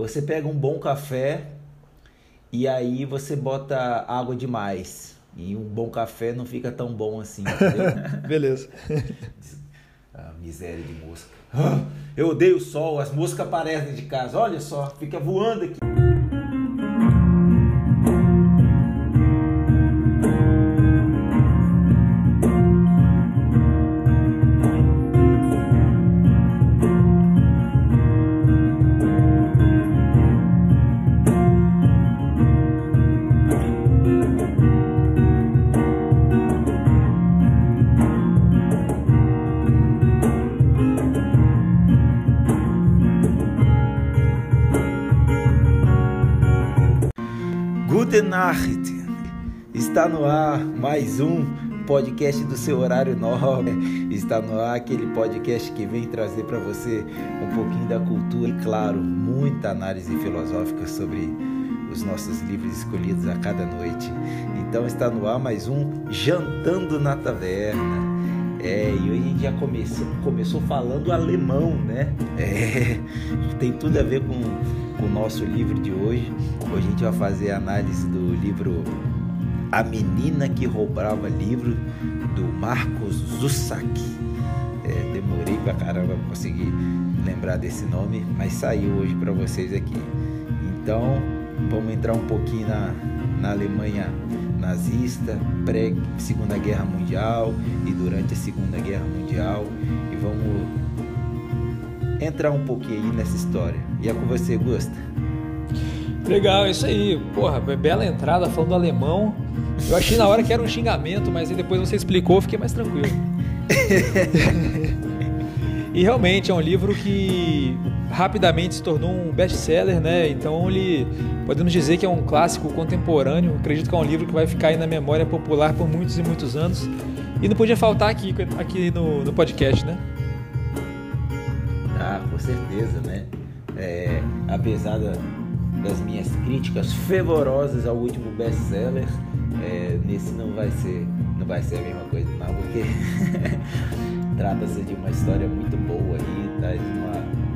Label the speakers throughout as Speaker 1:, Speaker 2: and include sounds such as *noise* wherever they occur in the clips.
Speaker 1: Você pega um bom café e aí você bota água demais. E um bom café não fica tão bom assim, entendeu? *laughs*
Speaker 2: Beleza. *laughs*
Speaker 1: Ah, miséria de mosca. Ah, eu odeio o sol, as moscas aparecem de casa. Olha só, fica voando aqui. No ar mais um podcast do seu horário nobre. *laughs* Está no ar aquele podcast que vem trazer para você um pouquinho da cultura e, claro, muita análise filosófica sobre os nossos livros escolhidos a cada noite. Então está no ar mais um Jantando na Taverna. É, e hoje a gente já começou, começou falando alemão, né? É, *laughs* tem tudo a ver com, com o nosso livro de hoje. Hoje a gente vai fazer a análise do livro A Menina que Roubava Livro, do Marcos Zussak. É, demorei pra caramba pra conseguir lembrar desse nome, mas saiu hoje para vocês aqui. Então, vamos entrar um pouquinho na, na Alemanha nazista, pré-Segunda Guerra Mundial e durante a Segunda Guerra Mundial e vamos entrar um pouquinho aí nessa história. E é com você, Gusta.
Speaker 2: Legal, isso aí. Porra, bela entrada falando alemão. Eu achei na hora que era um xingamento, mas aí depois você explicou, fiquei mais tranquilo. *laughs* e realmente é um livro que rapidamente se tornou um best-seller, né? Então ele podemos dizer que é um clássico contemporâneo. Acredito que é um livro que vai ficar aí na memória popular por muitos e muitos anos. E não podia faltar aqui, aqui no, no podcast, né?
Speaker 1: Ah, com certeza, né? É, apesar da, das minhas críticas fervorosas ao último best-seller, é, nesse não vai ser não vai ser a mesma coisa, não, porque *laughs* trata-se de uma história muito boa aí, traz uma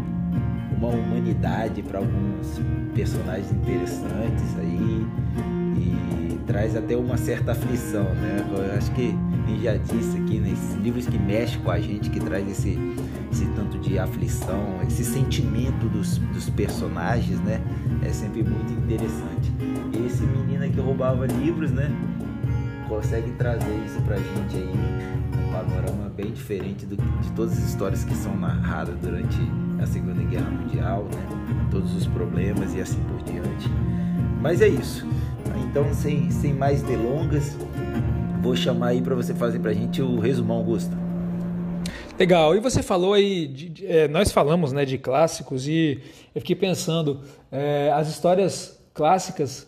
Speaker 1: uma humanidade para alguns personagens interessantes aí e traz até uma certa aflição, né? Eu acho que a gente já disse aqui, né? Esses livros que mexem com a gente, que traz esse, esse tanto de aflição, esse sentimento dos, dos personagens, né? É sempre muito interessante. Esse menino que roubava livros, né? Consegue trazer isso pra gente aí, um panorama bem diferente do, de todas as histórias que são narradas durante a Segunda Guerra Mundial, né? todos os problemas e assim por diante. Mas é isso. Então, sem, sem mais delongas, vou chamar aí para você fazer para a gente o resumão, Augusto.
Speaker 2: Legal. E você falou aí, de, de, é, nós falamos né, de clássicos e eu fiquei pensando, é, as histórias clássicas,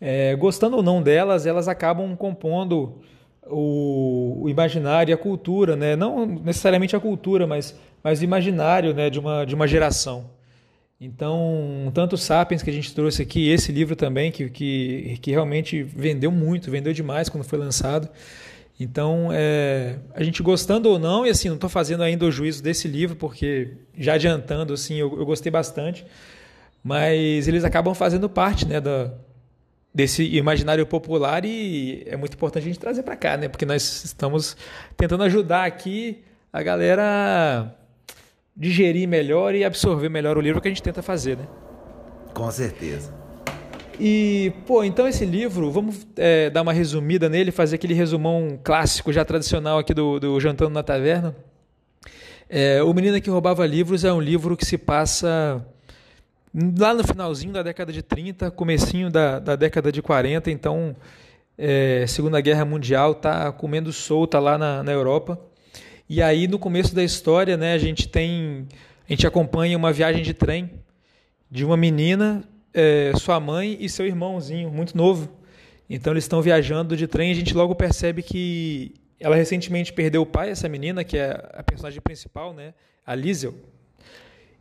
Speaker 2: é, gostando ou não delas, elas acabam compondo o, o, imaginário e a cultura, né? não necessariamente a cultura, mas mas imaginário né, de, uma, de uma geração. Então, tanto Sapiens que a gente trouxe aqui, esse livro também, que, que, que realmente vendeu muito, vendeu demais quando foi lançado. Então, é, a gente gostando ou não, e assim, não estou fazendo ainda o juízo desse livro, porque já adiantando, assim, eu, eu gostei bastante, mas eles acabam fazendo parte né, da, desse imaginário popular e é muito importante a gente trazer para cá, né, porque nós estamos tentando ajudar aqui a galera digerir melhor e absorver melhor o livro que a gente tenta fazer, né?
Speaker 1: Com certeza.
Speaker 2: E, pô, então esse livro, vamos é, dar uma resumida nele, fazer aquele resumão clássico, já tradicional aqui do, do Jantando na Taverna. É, o Menino que Roubava Livros é um livro que se passa lá no finalzinho da década de 30, comecinho da, da década de 40, então é, Segunda Guerra Mundial está comendo solta lá na, na Europa. E aí no começo da história, né, a gente tem, a gente acompanha uma viagem de trem de uma menina, é, sua mãe e seu irmãozinho, muito novo. Então eles estão viajando de trem e a gente logo percebe que ela recentemente perdeu o pai, essa menina, que é a personagem principal, né, a Liesel.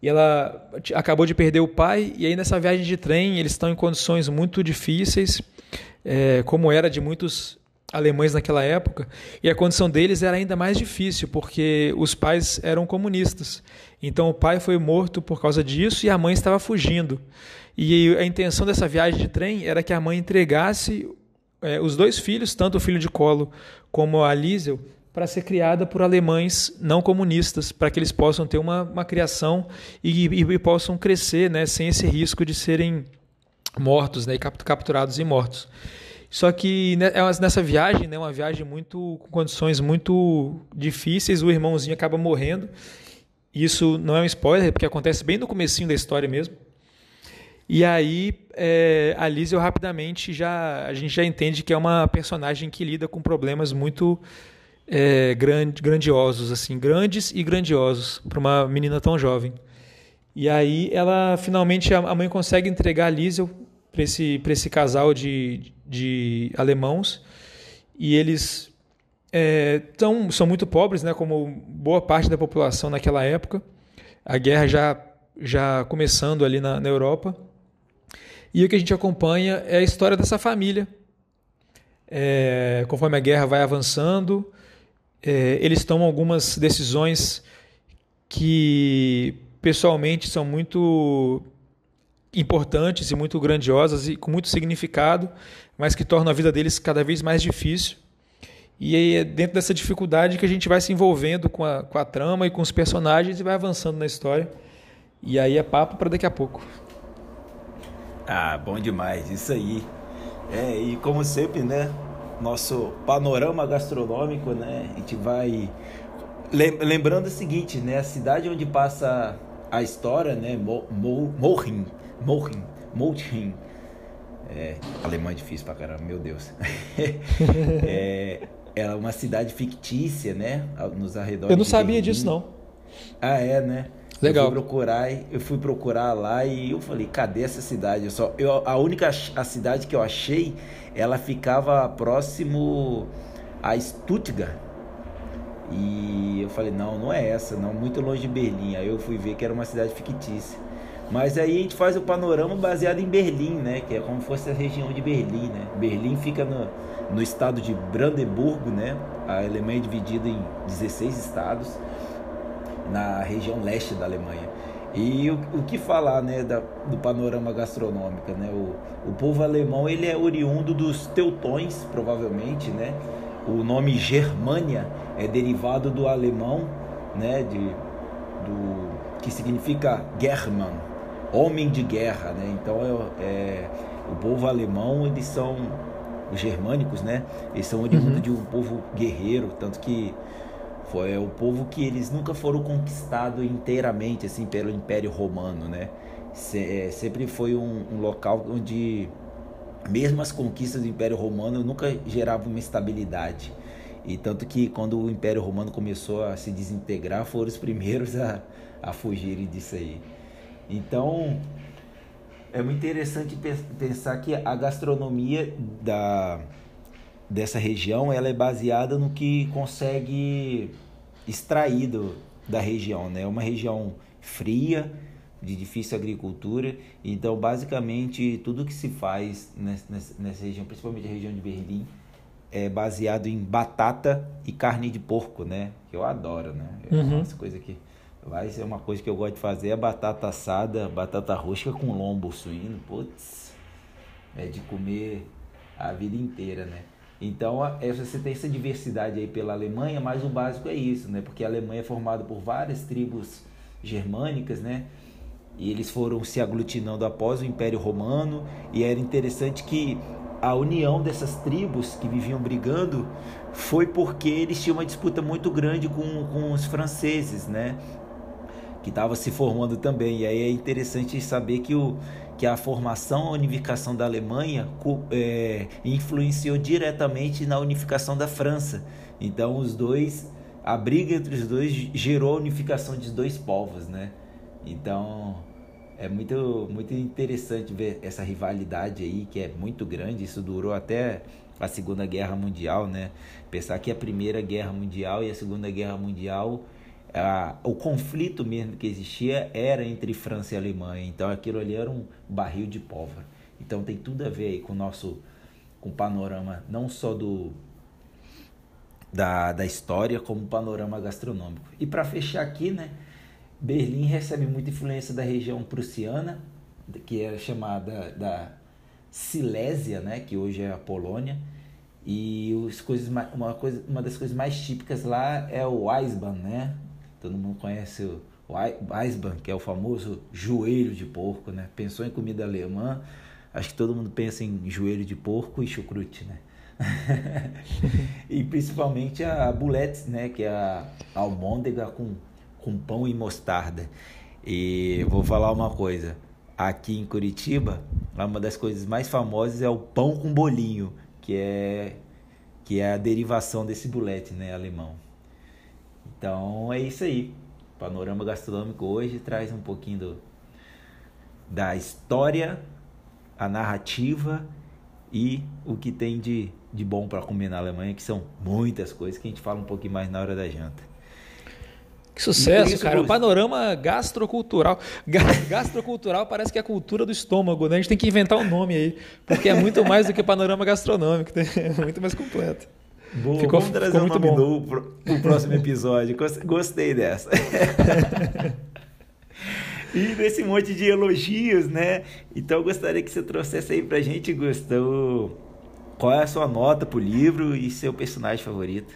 Speaker 2: E ela acabou de perder o pai, e aí nessa viagem de trem eles estão em condições muito difíceis, é, como era de muitos alemães naquela época, e a condição deles era ainda mais difícil, porque os pais eram comunistas. Então o pai foi morto por causa disso e a mãe estava fugindo. E a intenção dessa viagem de trem era que a mãe entregasse é, os dois filhos, tanto o filho de colo como a Liesel, para ser criada por alemães não comunistas, para que eles possam ter uma, uma criação e, e, e, possam crescer né, sem esse risco de serem mortos, né, capturados e mortos. Só que né, é nessa viagem, né, uma viagem muito com condições muito difíceis, o irmãozinho acaba morrendo. Isso não é um spoiler, porque acontece bem no comecinho da história mesmo. E aí é, a Liesel rapidamente já a gente já entende que é uma personagem que lida com problemas muito é, grand, grandiosos, assim, grandes e grandiosos para uma menina tão jovem. E aí ela finalmente a mãe consegue entregar a Liesel para esse, esse casal de, de alemãos e eles é, tão, são muito pobres, né, como boa parte da população naquela época. A guerra já, já começando ali na, na Europa. E o que a gente acompanha é a história dessa família. É, conforme a guerra vai avançando, é, eles tomam algumas decisões que pessoalmente são muito importantes e muito grandiosas e com muito significado, mas que tornam a vida deles cada vez mais difícil. E aí é dentro dessa dificuldade que a gente vai se envolvendo com a, com a trama e com os personagens e vai avançando na história. E aí é papo para daqui a pouco.
Speaker 1: Ah, bom demais, isso aí. É, e como sempre, né? Nosso panorama gastronômico, né? A gente vai lembrando o seguinte, né? A cidade onde passa a história, né? Mohin, Mohin, Mohin. É, alemão é difícil pra caramba, meu Deus. *laughs* é, é uma cidade fictícia, né? Nos arredores.
Speaker 2: Eu não sabia disso não.
Speaker 1: Ah, é, né?
Speaker 2: Legal.
Speaker 1: Eu fui procurar, eu fui procurar lá e eu falei, cadê essa cidade? Eu só, eu, a única a cidade que eu achei, ela ficava próximo a Stuttgart. E eu falei, não, não é essa, não, muito longe de Berlim. Aí eu fui ver que era uma cidade fictícia. Mas aí a gente faz o panorama baseado em Berlim, né? Que é como se fosse a região de Berlim, né? Berlim fica no, no estado de Brandeburgo, né? A Alemanha é dividida em 16 estados na região leste da Alemanha. E o, o que falar né, da, do panorama gastronômico? Né? O, o povo alemão ele é oriundo dos teutões, provavelmente. Né? O nome Germânia é derivado do alemão, né, de, do, que significa German, homem de guerra. Né? Então, é, é o povo alemão, eles são os germânicos, né? Eles são oriundos uhum. de um povo guerreiro, tanto que foi o povo que eles nunca foram conquistados inteiramente assim pelo Império Romano, né? Se, é, sempre foi um, um, local onde mesmo as conquistas do Império Romano nunca geravam uma estabilidade. E tanto que quando o Império Romano começou a se desintegrar, foram os *laughs* primeiros a, a fugirem disso aí. Então, é muito interessante pensar que a gastronomia da dessa região ela é baseada no que consegue extrair do, da região, né? É uma região fria, de difícil agricultura, então basicamente tudo que se faz nessa, nessa região, principalmente a região de Berlim, é baseado em batata e carne de porco, né? Que eu adoro, né? É uhum. uma coisa que vai ser uma coisa que eu gosto de fazer é batata assada, batata rosca com lombo suíno, putz, é de comer a vida inteira, né? Então, é, você tem essa diversidade aí pela Alemanha, mas o básico é isso, né? Porque a Alemanha é formada por várias tribos germânicas, né? E eles foram se aglutinando após o Império Romano, e era interessante que a união dessas tribos que viviam brigando foi porque eles tinham uma disputa muito grande com, com os franceses, né? Que estava se formando também. E aí é interessante saber que o, que a formação, a unificação da Alemanha é, influenciou diretamente na unificação da França. Então, os dois, a briga entre os dois gerou a unificação de dois povos, né? Então, é muito, muito interessante ver essa rivalidade aí, que é muito grande. Isso durou até a Segunda Guerra Mundial, né? Pensar que a Primeira Guerra Mundial e a Segunda Guerra Mundial o conflito mesmo que existia era entre França e Alemanha. Então aquilo ali era um barril de pólvora. Então tem tudo a ver aí com o nosso com o panorama não só do, da, da história como panorama gastronômico. E para fechar aqui, né, Berlim recebe muita influência da região prussiana, que é chamada da Silésia, né, que hoje é a Polônia. E os coisas, uma, coisa, uma das coisas mais típicas lá é o Eisbahn, né? Todo mundo conhece o, o que é o famoso joelho de porco, né? Pensou em comida alemã, acho que todo mundo pensa em joelho de porco e chucrute, né? *laughs* e principalmente a buletes, né? Que é a almôndega com, com pão e mostarda. E vou falar uma coisa, aqui em Curitiba, uma das coisas mais famosas é o pão com bolinho, que é que é a derivação desse bulete, né, alemão. Então é isso aí. O panorama gastronômico hoje traz um pouquinho do, da história, a narrativa e o que tem de, de bom para comer na Alemanha, que são muitas coisas que a gente fala um pouquinho mais na hora da janta.
Speaker 2: Que sucesso, cara. O panorama gastrocultural. Gastrocultural parece que é a cultura do estômago, né? A gente tem que inventar um nome aí, porque é muito mais do que panorama gastronômico, é muito mais completo.
Speaker 1: Boa, ficou, vamos trazer ficou muito bom. pro, pro próximo episódio. Gostei dessa. *laughs* e desse monte de elogios, né? Então eu gostaria que você trouxesse aí pra gente, Gustavo, qual é a sua nota pro livro e seu personagem favorito.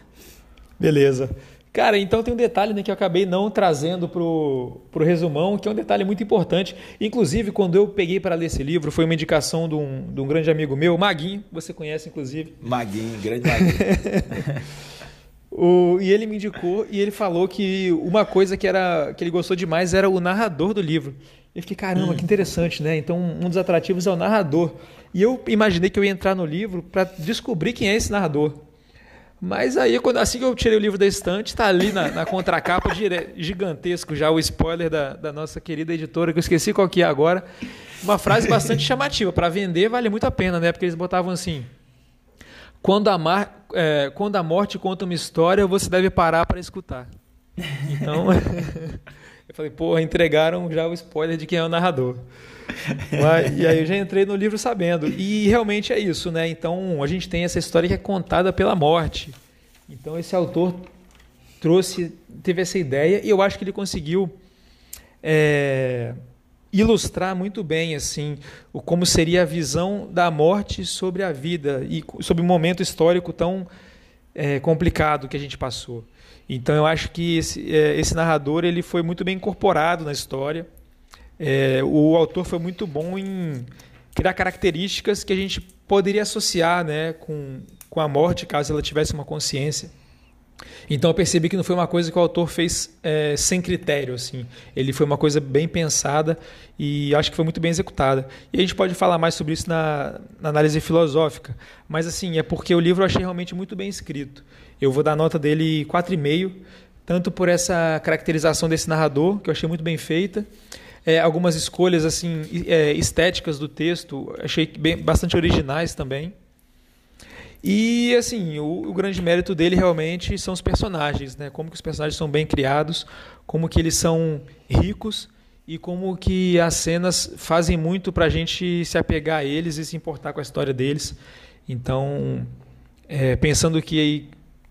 Speaker 2: Beleza. Cara, então tem um detalhe né, que eu acabei não trazendo pro, pro resumão, que é um detalhe muito importante. Inclusive, quando eu peguei para ler esse livro, foi uma indicação de um, de um grande amigo meu, Maguinho, você conhece, inclusive.
Speaker 1: Maguinho, grande Maguinho. *laughs*
Speaker 2: o, e ele me indicou e ele falou que uma coisa que, era, que ele gostou demais era o narrador do livro. Eu fiquei, caramba, hum. que interessante, né? Então, um dos atrativos é o narrador. E eu imaginei que eu ia entrar no livro para descobrir quem é esse narrador. Mas aí, quando, assim que eu tirei o livro da estante, está ali na, na contracapa, gigantesco já o spoiler da, da, nossa querida editora, que eu esqueci qual que é agora. Uma frase bastante *laughs* chamativa. Para vender, vale muito a pena, né? Porque eles botavam assim: quando a, mar, é, quando a morte conta uma história, você deve parar para escutar. Então, *laughs* falei, porra, entregaram já o spoiler de quem é o narrador. e aí eu já entrei no livro sabendo. E realmente é isso, né? Então a gente tem essa história que é contada pela morte. Então esse autor trouxe, teve essa ideia e eu acho que ele conseguiu é, ilustrar muito bem assim o como seria a visão da morte sobre a vida e sobre um momento histórico tão é, complicado que a gente passou. Então eu acho que esse, é, esse narrador ele foi muito bem incorporado na história. É, o autor foi muito bom em criar características que a gente poderia associar né, com, com a morte, caso ela tivesse uma consciência. Então eu percebi que não foi uma coisa que o autor fez é, sem critério, assim. Ele foi uma coisa bem pensada e acho que foi muito bem executada. E a gente pode falar mais sobre isso na, na análise filosófica, mas assim é porque o livro eu achei realmente muito bem escrito. Eu vou dar nota dele 4,5, tanto por essa caracterização desse narrador que eu achei muito bem feita, é, algumas escolhas assim é, estéticas do texto, achei bem, bastante originais também. E assim, o, o, grande mérito dele realmente são os personagens, né? Como que os personagens são bem criados, como que eles são ricos e como que as cenas fazem muito para a gente se apegar a eles e se importar com a história deles. Então, é, pensando que,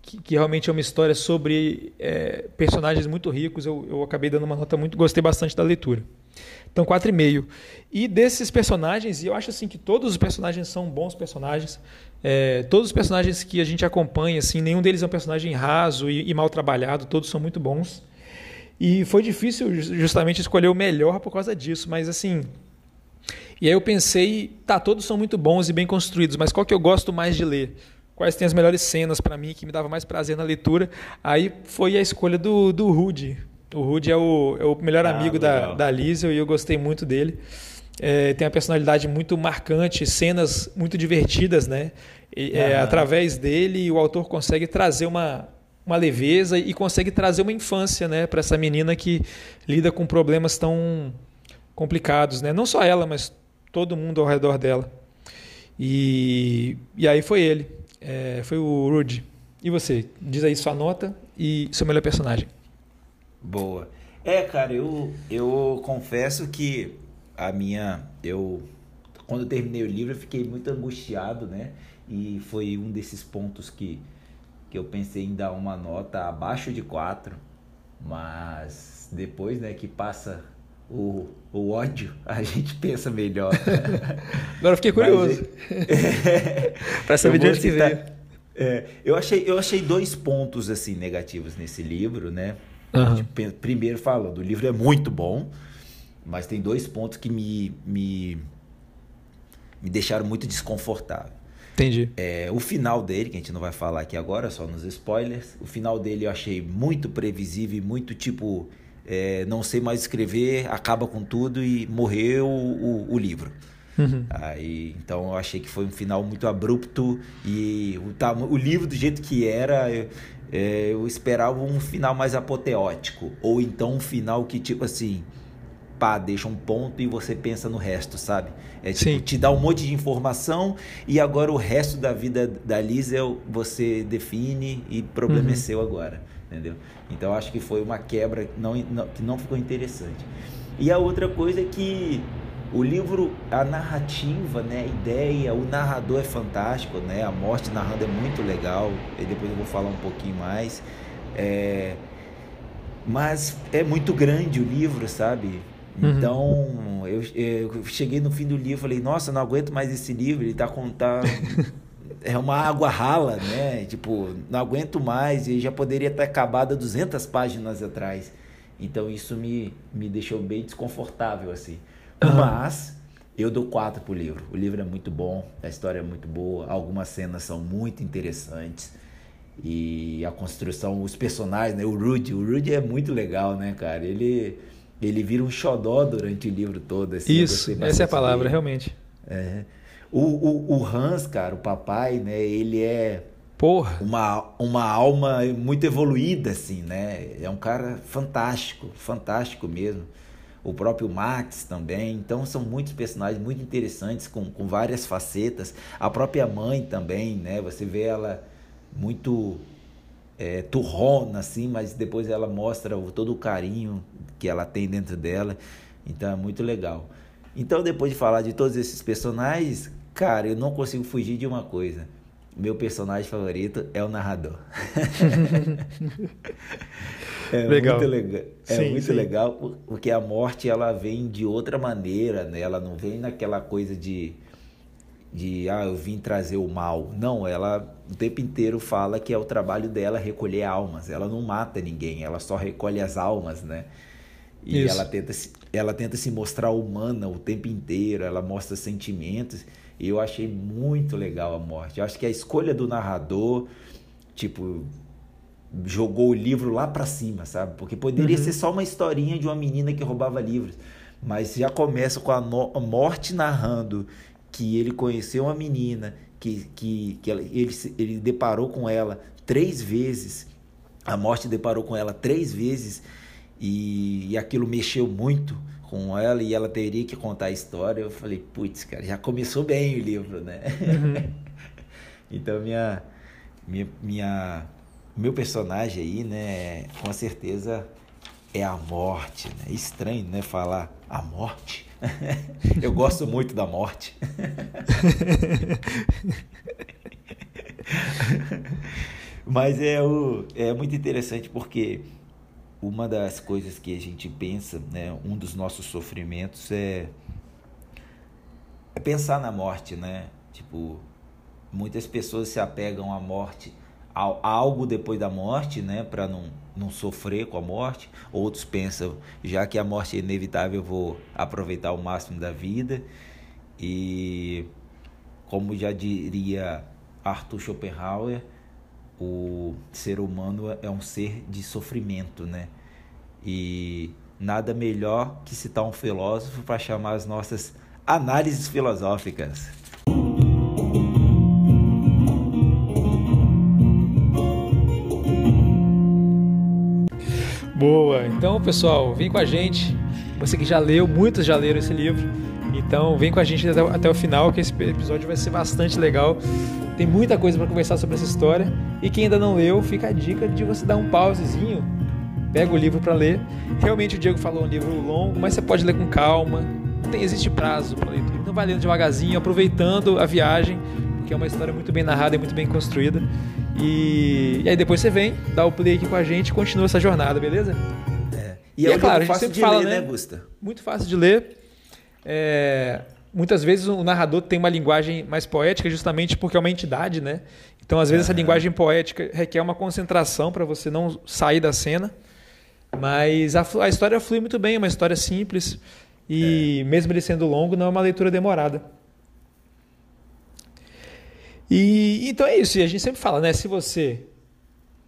Speaker 2: que, que, realmente é uma história sobre é, personagens muito ricos, eu, eu acabei dando uma nota muito, gostei bastante da leitura. Então, 4,5. E desses personagens, e eu acho assim que todos os personagens são bons personagens. É, todos os personagens que a gente acompanha, assim, nenhum deles é um personagem raso e, e, mal trabalhado, todos são muito bons. E foi difícil justamente escolher o melhor por causa disso, mas assim. E aí eu pensei, tá, todos são muito bons e bem construídos, mas qual que eu gosto mais de ler? Quais tem as melhores cenas para mim que me dava mais prazer na leitura? Aí foi a escolha do, do Rude, o Rudy é o, é o melhor ah, amigo da, da Liesel e eu gostei muito dele. É, tem uma personalidade muito marcante, cenas muito divertidas, né? E, é, através dele, o autor consegue trazer uma, uma leveza e consegue trazer uma infância, né, para essa menina que lida com problemas tão complicados, né? Não só ela, mas todo mundo ao redor dela. E, e aí foi ele, é, foi o Rudy. E você? Diz aí sua nota e seu melhor personagem.
Speaker 1: Boa. É, cara, eu, eu confesso que a minha. Eu. Quando eu terminei o livro, eu fiquei muito angustiado, né? E foi um desses pontos que, que eu pensei em dar uma nota abaixo de 4, mas depois, né, que passa o, o ódio, a gente pensa melhor. *laughs*
Speaker 2: Agora eu fiquei curioso. É, *laughs* Para saber de onde que veio.
Speaker 1: É, eu, achei, eu achei dois pontos assim negativos nesse livro, né? Uhum. Primeiro falando, o livro é muito bom, mas tem dois pontos que me, me, me deixaram muito desconfortável.
Speaker 2: Entendi.
Speaker 1: É, o final dele, que a gente não vai falar aqui agora, só nos spoilers. O final dele eu achei muito previsível, muito tipo, é, não sei mais escrever, acaba com tudo e morreu o, o, o livro. Uhum. Aí, então eu achei que foi um final muito abrupto e o, o livro do jeito que era, eu, é, eu esperava um final mais apoteótico. Ou então um final que, tipo assim, pá, deixa um ponto e você pensa no resto, sabe? É tipo, Sim. te dá um monte de informação e agora o resto da vida da Liz é você define e problema é uhum. é seu agora, entendeu? Então acho que foi uma quebra não, não, que não ficou interessante. E a outra coisa é que o livro, a narrativa, né, a ideia, o narrador é fantástico, né? A morte narrando é muito legal. E depois eu vou falar um pouquinho mais. É... Mas é muito grande o livro, sabe? Uhum. Então, eu, eu, cheguei no fim do livro e falei, nossa, não aguento mais esse livro, ele tá com. Tá... *laughs* é uma água rala, né? Tipo, não aguento mais, e já poderia ter acabado 200 páginas atrás. Então, isso me, me deixou bem desconfortável, assim. Mas, eu dou quatro pro livro. O livro é muito bom, a história é muito boa, algumas cenas são muito interessantes. E a construção, os personagens, né? O Rudy, o Rudy é muito legal, né, cara? Ele ele vira um xodó durante o livro todo. Assim,
Speaker 2: Isso, essa é a palavra, dele. realmente.
Speaker 1: É. O, o, o, Hans, cara, o papai, né? Ele é
Speaker 2: Porra.
Speaker 1: Uma, uma alma muito evoluída, assim, né? É um cara fantástico, fantástico mesmo. O próprio Max também. Então são muitos personagens muito interessantes, com, com várias facetas. A própria mãe também, né? Você vê ela muito é, turrona, assim, mas depois ela mostra todo o carinho que ela tem dentro dela. Então é muito legal. Então, depois de falar de todos esses personagens, cara, eu não consigo fugir de uma coisa. Meu personagem favorito é o narrador. *laughs* é legal. muito legal. É sim, muito sim. legal porque a morte ela vem de outra maneira, né? Ela não vem naquela coisa de de ah, eu vim trazer o mal. Não, ela o tempo inteiro fala que é o trabalho dela recolher almas. Ela não mata ninguém, ela só recolhe as almas, né? E ela tenta, se, ela tenta se mostrar humana o tempo inteiro, ela mostra sentimentos. E eu achei muito legal a morte. Eu acho que a escolha do narrador, tipo, jogou o livro lá para cima, sabe? Porque poderia uhum. ser só uma historinha de uma menina que roubava livros. Mas já começa com a, no, a morte narrando que ele conheceu uma menina, que, que, que ela, ele, ele deparou com ela três vezes, a morte deparou com ela três vezes e, e aquilo mexeu muito com ela e ela teria que contar a história. Eu falei, putz, cara, já começou bem o livro, né? Uhum. *laughs* então, minha, minha, minha, meu personagem aí, né, com certeza é a morte, né? Estranho, né, falar a morte. *laughs* Eu gosto muito da morte. *laughs* Mas é, o, é muito interessante porque uma das coisas que a gente pensa, né, um dos nossos sofrimentos é, é pensar na morte, né? Tipo, muitas pessoas se apegam à morte, a, a algo depois da morte, né, para não, não sofrer com a morte. Outros pensam, já que a morte é inevitável, eu vou aproveitar o máximo da vida. E como já diria Arthur Schopenhauer, o ser humano é um ser de sofrimento, né? E nada melhor que citar um filósofo para chamar as nossas análises filosóficas.
Speaker 2: Boa! Então, pessoal, vem com a gente. Você que já leu, muitos já leram esse livro. Então, vem com a gente até, até o final, que esse episódio vai ser bastante legal. Tem muita coisa para conversar sobre essa história. E quem ainda não leu, fica a dica de você dar um pausezinho, pega o livro para ler. Realmente o Diego falou um livro longo, mas você pode ler com calma. Não tem, existe prazo para leitura. Então vai lendo devagarzinho, aproveitando a viagem, porque é uma história muito bem narrada e muito bem construída. E, e aí depois você vem, dá o play aqui com a gente e continua essa jornada, beleza?
Speaker 1: É. E, e é, é claro, a gente sempre fala, ler, né, né, Gusta?
Speaker 2: Muito fácil de ler. É, muitas vezes o narrador tem uma linguagem mais poética justamente porque é uma entidade, né? Então, às vezes, uhum. essa linguagem poética requer uma concentração para você não sair da cena. Mas a, a, história flui muito bem, é uma história simples. E é. mesmo ele sendo longo, não é uma leitura demorada. E então é isso. E a gente sempre fala, né? Se você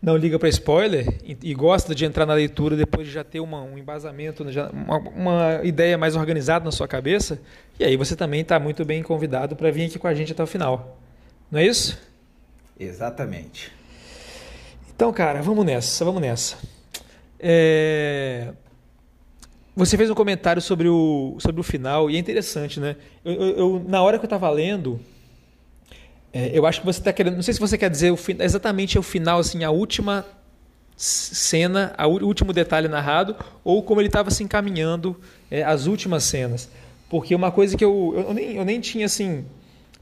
Speaker 2: não liga para spoiler e, e, gosta de entrar na leitura depois de já ter uma, um embasamento, uma, uma, ideia mais organizada na sua cabeça, e aí você também está muito bem convidado para vir aqui com a gente até o final. Não é isso?
Speaker 1: Exatamente.
Speaker 2: Então, cara, vamos nessa, vamos nessa. É... Você fez um comentário sobre o, sobre o final e é interessante, né? Eu, eu, eu na hora que eu estava lendo, é, eu acho que você está querendo. Não sei se você quer dizer o, exatamente o final, assim, a última cena, o último detalhe narrado, ou como ele estava se encaminhando é, as últimas cenas. Porque uma coisa que eu, eu, nem, eu nem tinha assim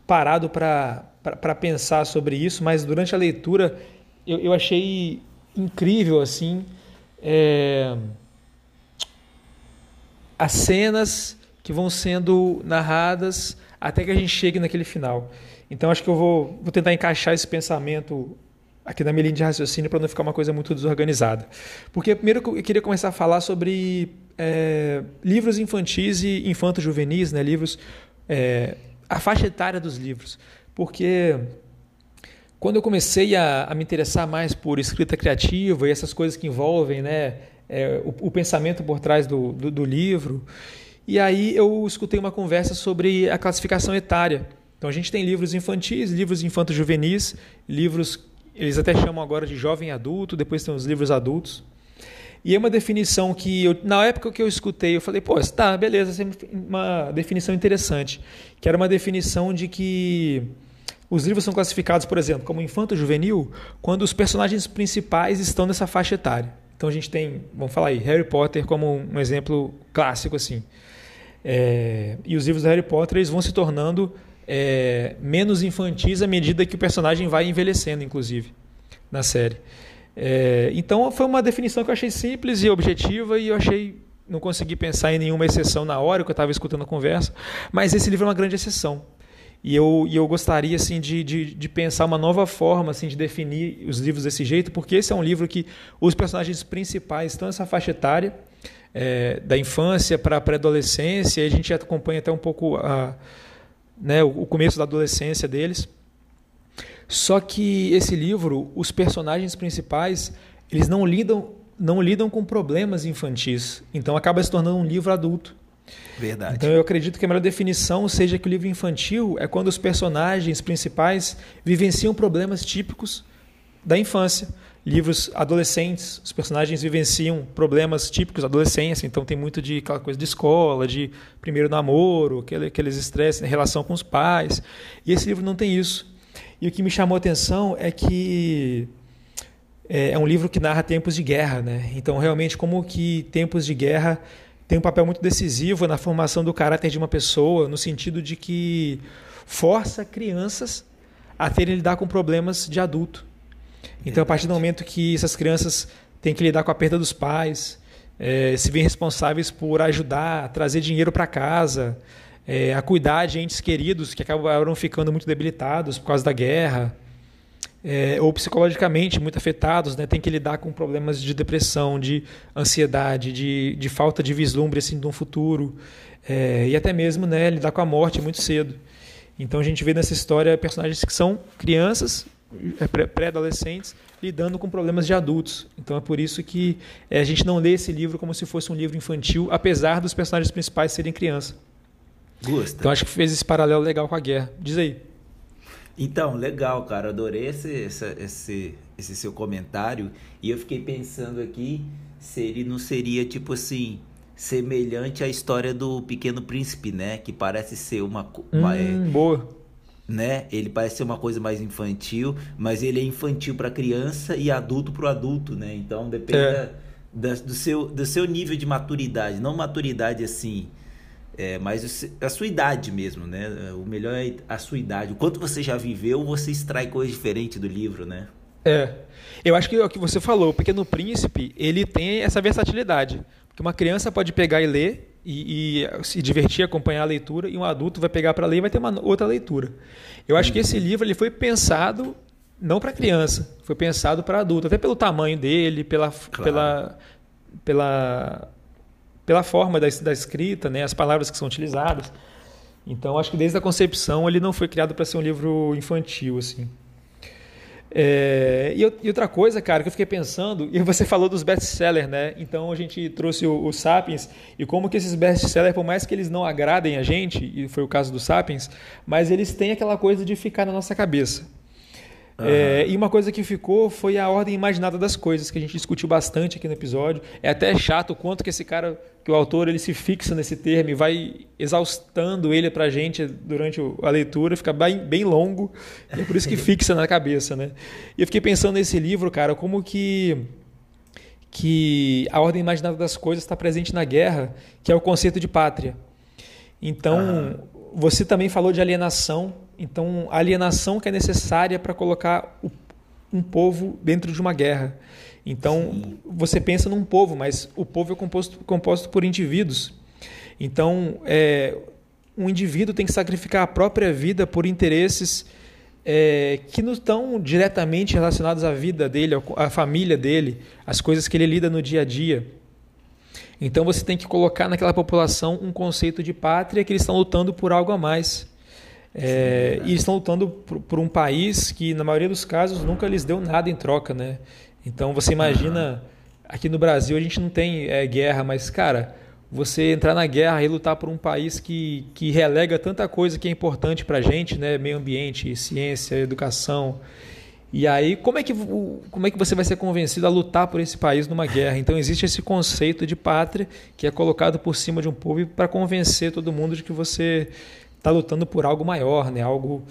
Speaker 2: parado para pensar sobre isso, mas durante a leitura eu, eu achei incrível assim é, as cenas que vão sendo narradas até que a gente chegue naquele final. Então acho que eu vou, vou tentar encaixar esse pensamento aqui na minha linha de raciocínio para não ficar uma coisa muito desorganizada. Porque primeiro eu queria começar a falar sobre é, livros infantis e infanto-juvenis, né? livros, é, a faixa etária dos livros. Porque quando eu comecei a, a, me interessar mais por escrita criativa e essas coisas que envolvem né, é, o, o, pensamento por trás do, do, do livro, e aí eu escutei uma conversa sobre a classificação etária. Então a gente tem livros infantis, livros infanto-juvenis, livros, eles até chamam agora de jovem adulto, depois tem os livros adultos. E é uma definição que, eu, na época que eu escutei, eu falei, pô, tá, beleza, é uma definição interessante. Que era uma definição de que os livros são classificados, por exemplo, como infanto-juvenil, quando os personagens principais estão nessa faixa etária. Então a gente tem, vamos falar aí, Harry Potter como um exemplo clássico assim. É, e os livros do Harry Potter eles vão se tornando é, menos infantis à medida que o personagem vai envelhecendo, inclusive, na série. É, então foi uma definição que eu achei simples e objetiva e eu achei não consegui pensar em nenhuma exceção na hora que eu estava escutando a conversa, mas esse livro é uma grande exceção. E eu, e eu gostaria assim de, de, de, pensar uma nova forma assim de definir os livros desse jeito, porque esse é um livro que os personagens principais estão nessa faixa etária, é, da infância para a pré-adolescência, e a gente acompanha até um pouco a, né, o começo da adolescência deles. Só que esse livro, os personagens principais, eles não lidam, não lidam com problemas infantis. Então acaba se tornando um livro adulto.
Speaker 1: Verdade.
Speaker 2: Então eu acredito que a melhor definição seja que o livro infantil é quando os personagens principais vivenciam problemas típicos da infância livros adolescentes, os personagens vivenciam problemas típicos da adolescência, então tem muito de aquela coisa de escola, de primeiro namoro, aquele, aqueles estresses em relação com os pais. E esse livro não tem isso. E o que me chamou a atenção é que é, é um livro que narra tempos de guerra, né? Então realmente como que tempos de guerra tem um papel muito decisivo na formação do caráter de uma pessoa, no sentido de que força crianças a terem lidar com problemas de adulto. Então, a partir do momento que essas crianças têm que lidar com a perda dos pais, é, se veem responsáveis por ajudar, trazer dinheiro para casa, é, a cuidar de entes queridos que acabaram ficando muito debilitados por causa da guerra, é, ou psicologicamente muito afetados, né, tem que lidar com problemas de depressão, de ansiedade, de, de falta de vislumbre assim, de um futuro, e até mesmo né, lidar com a morte muito cedo. Então a gente vê nessa história personagens que são crianças pré-adolescentes lidando com problemas de adultos. Então é por isso que é, a gente não lê esse livro como se fosse um livro infantil, apesar dos personagens principais serem crianças.
Speaker 1: Gosta.
Speaker 2: Então acho que fez esse paralelo legal com a guerra. Diz aí.
Speaker 1: Então, legal, cara. Adorei esse, esse, esse, esse seu comentário. E eu fiquei pensando aqui se ele não seria tipo assim semelhante à história do Pequeno Príncipe, né? Que parece ser uma, uma
Speaker 2: hum, é, boa
Speaker 1: né? Ele parece ser uma coisa mais infantil, mas ele é infantil para criança e adulto para o adulto, né? Então depende é. da, do, seu, do seu nível de maturidade, não maturidade assim, é, mas a sua idade mesmo, né? O melhor é a sua idade. O quanto você já viveu, você extrai coisas diferentes do livro, né?
Speaker 2: É. Eu acho que é o que você falou, o Pequeno Príncipe, ele tem essa versatilidade. Porque uma criança pode pegar e ler e, e se divertir, acompanhar a leitura, e um adulto vai pegar para ler e vai ter uma outra leitura. Eu acho que esse livro ele foi pensado não para criança, foi pensado para adulto, até pelo tamanho dele, pela, claro. pela, pela, pela forma da, da escrita, né, as palavras que são utilizadas. Então, acho que desde a concepção ele não foi criado para ser um livro infantil, assim. É, e, e, outra coisa, cara, que eu fiquei pensando, e você falou dos best-sellers, né? Então a gente trouxe o, o Sapiens, e como que esses best-sellers, por mais que eles não agradem a gente, e foi o caso do Sapiens, mas eles têm aquela coisa de ficar na nossa cabeça. Uhum. É, e uma coisa que ficou foi a ordem imaginada das coisas, que a gente discutiu bastante aqui no episódio. É até chato o quanto que esse cara, que o autor, ele se fixa nesse termo e vai exaustando ele pra gente durante a leitura, fica bem, bem longo, e é por isso que *laughs* fixa na cabeça, né? E eu fiquei pensando nesse livro, cara, como que que a ordem imaginada das coisas está presente na guerra, que é o conceito de pátria. Então, uhum. você também falou de alienação, então, a alienação que é necessária para colocar o, um povo dentro de uma guerra. Então, Sim. você pensa num povo, mas o povo é composto, composto por indivíduos. Então, é, um indivíduo tem que sacrificar a própria vida por interesses é, que não estão diretamente relacionados à vida dele, à família dele, às coisas que ele lida no dia a dia. Então você tem que colocar naquela população um conceito de pátria que eles estão lutando por algo a mais. É, e eles estão lutando por, por, um país que, na maioria dos casos, nunca lhes deu nada em troca, né? Então você imagina, aqui no Brasil a gente não tem é, guerra, mas, cara, você entrar na guerra e lutar por um país que, que relega tanta coisa que é importante para a gente, né? Meio ambiente, ciência, educação. E aí, como é, que, como é que você vai ser convencido a lutar por esse país numa guerra? Então, existe esse conceito de pátria que é colocado por cima de um povo para convencer todo mundo de que você está lutando por algo maior, né? algo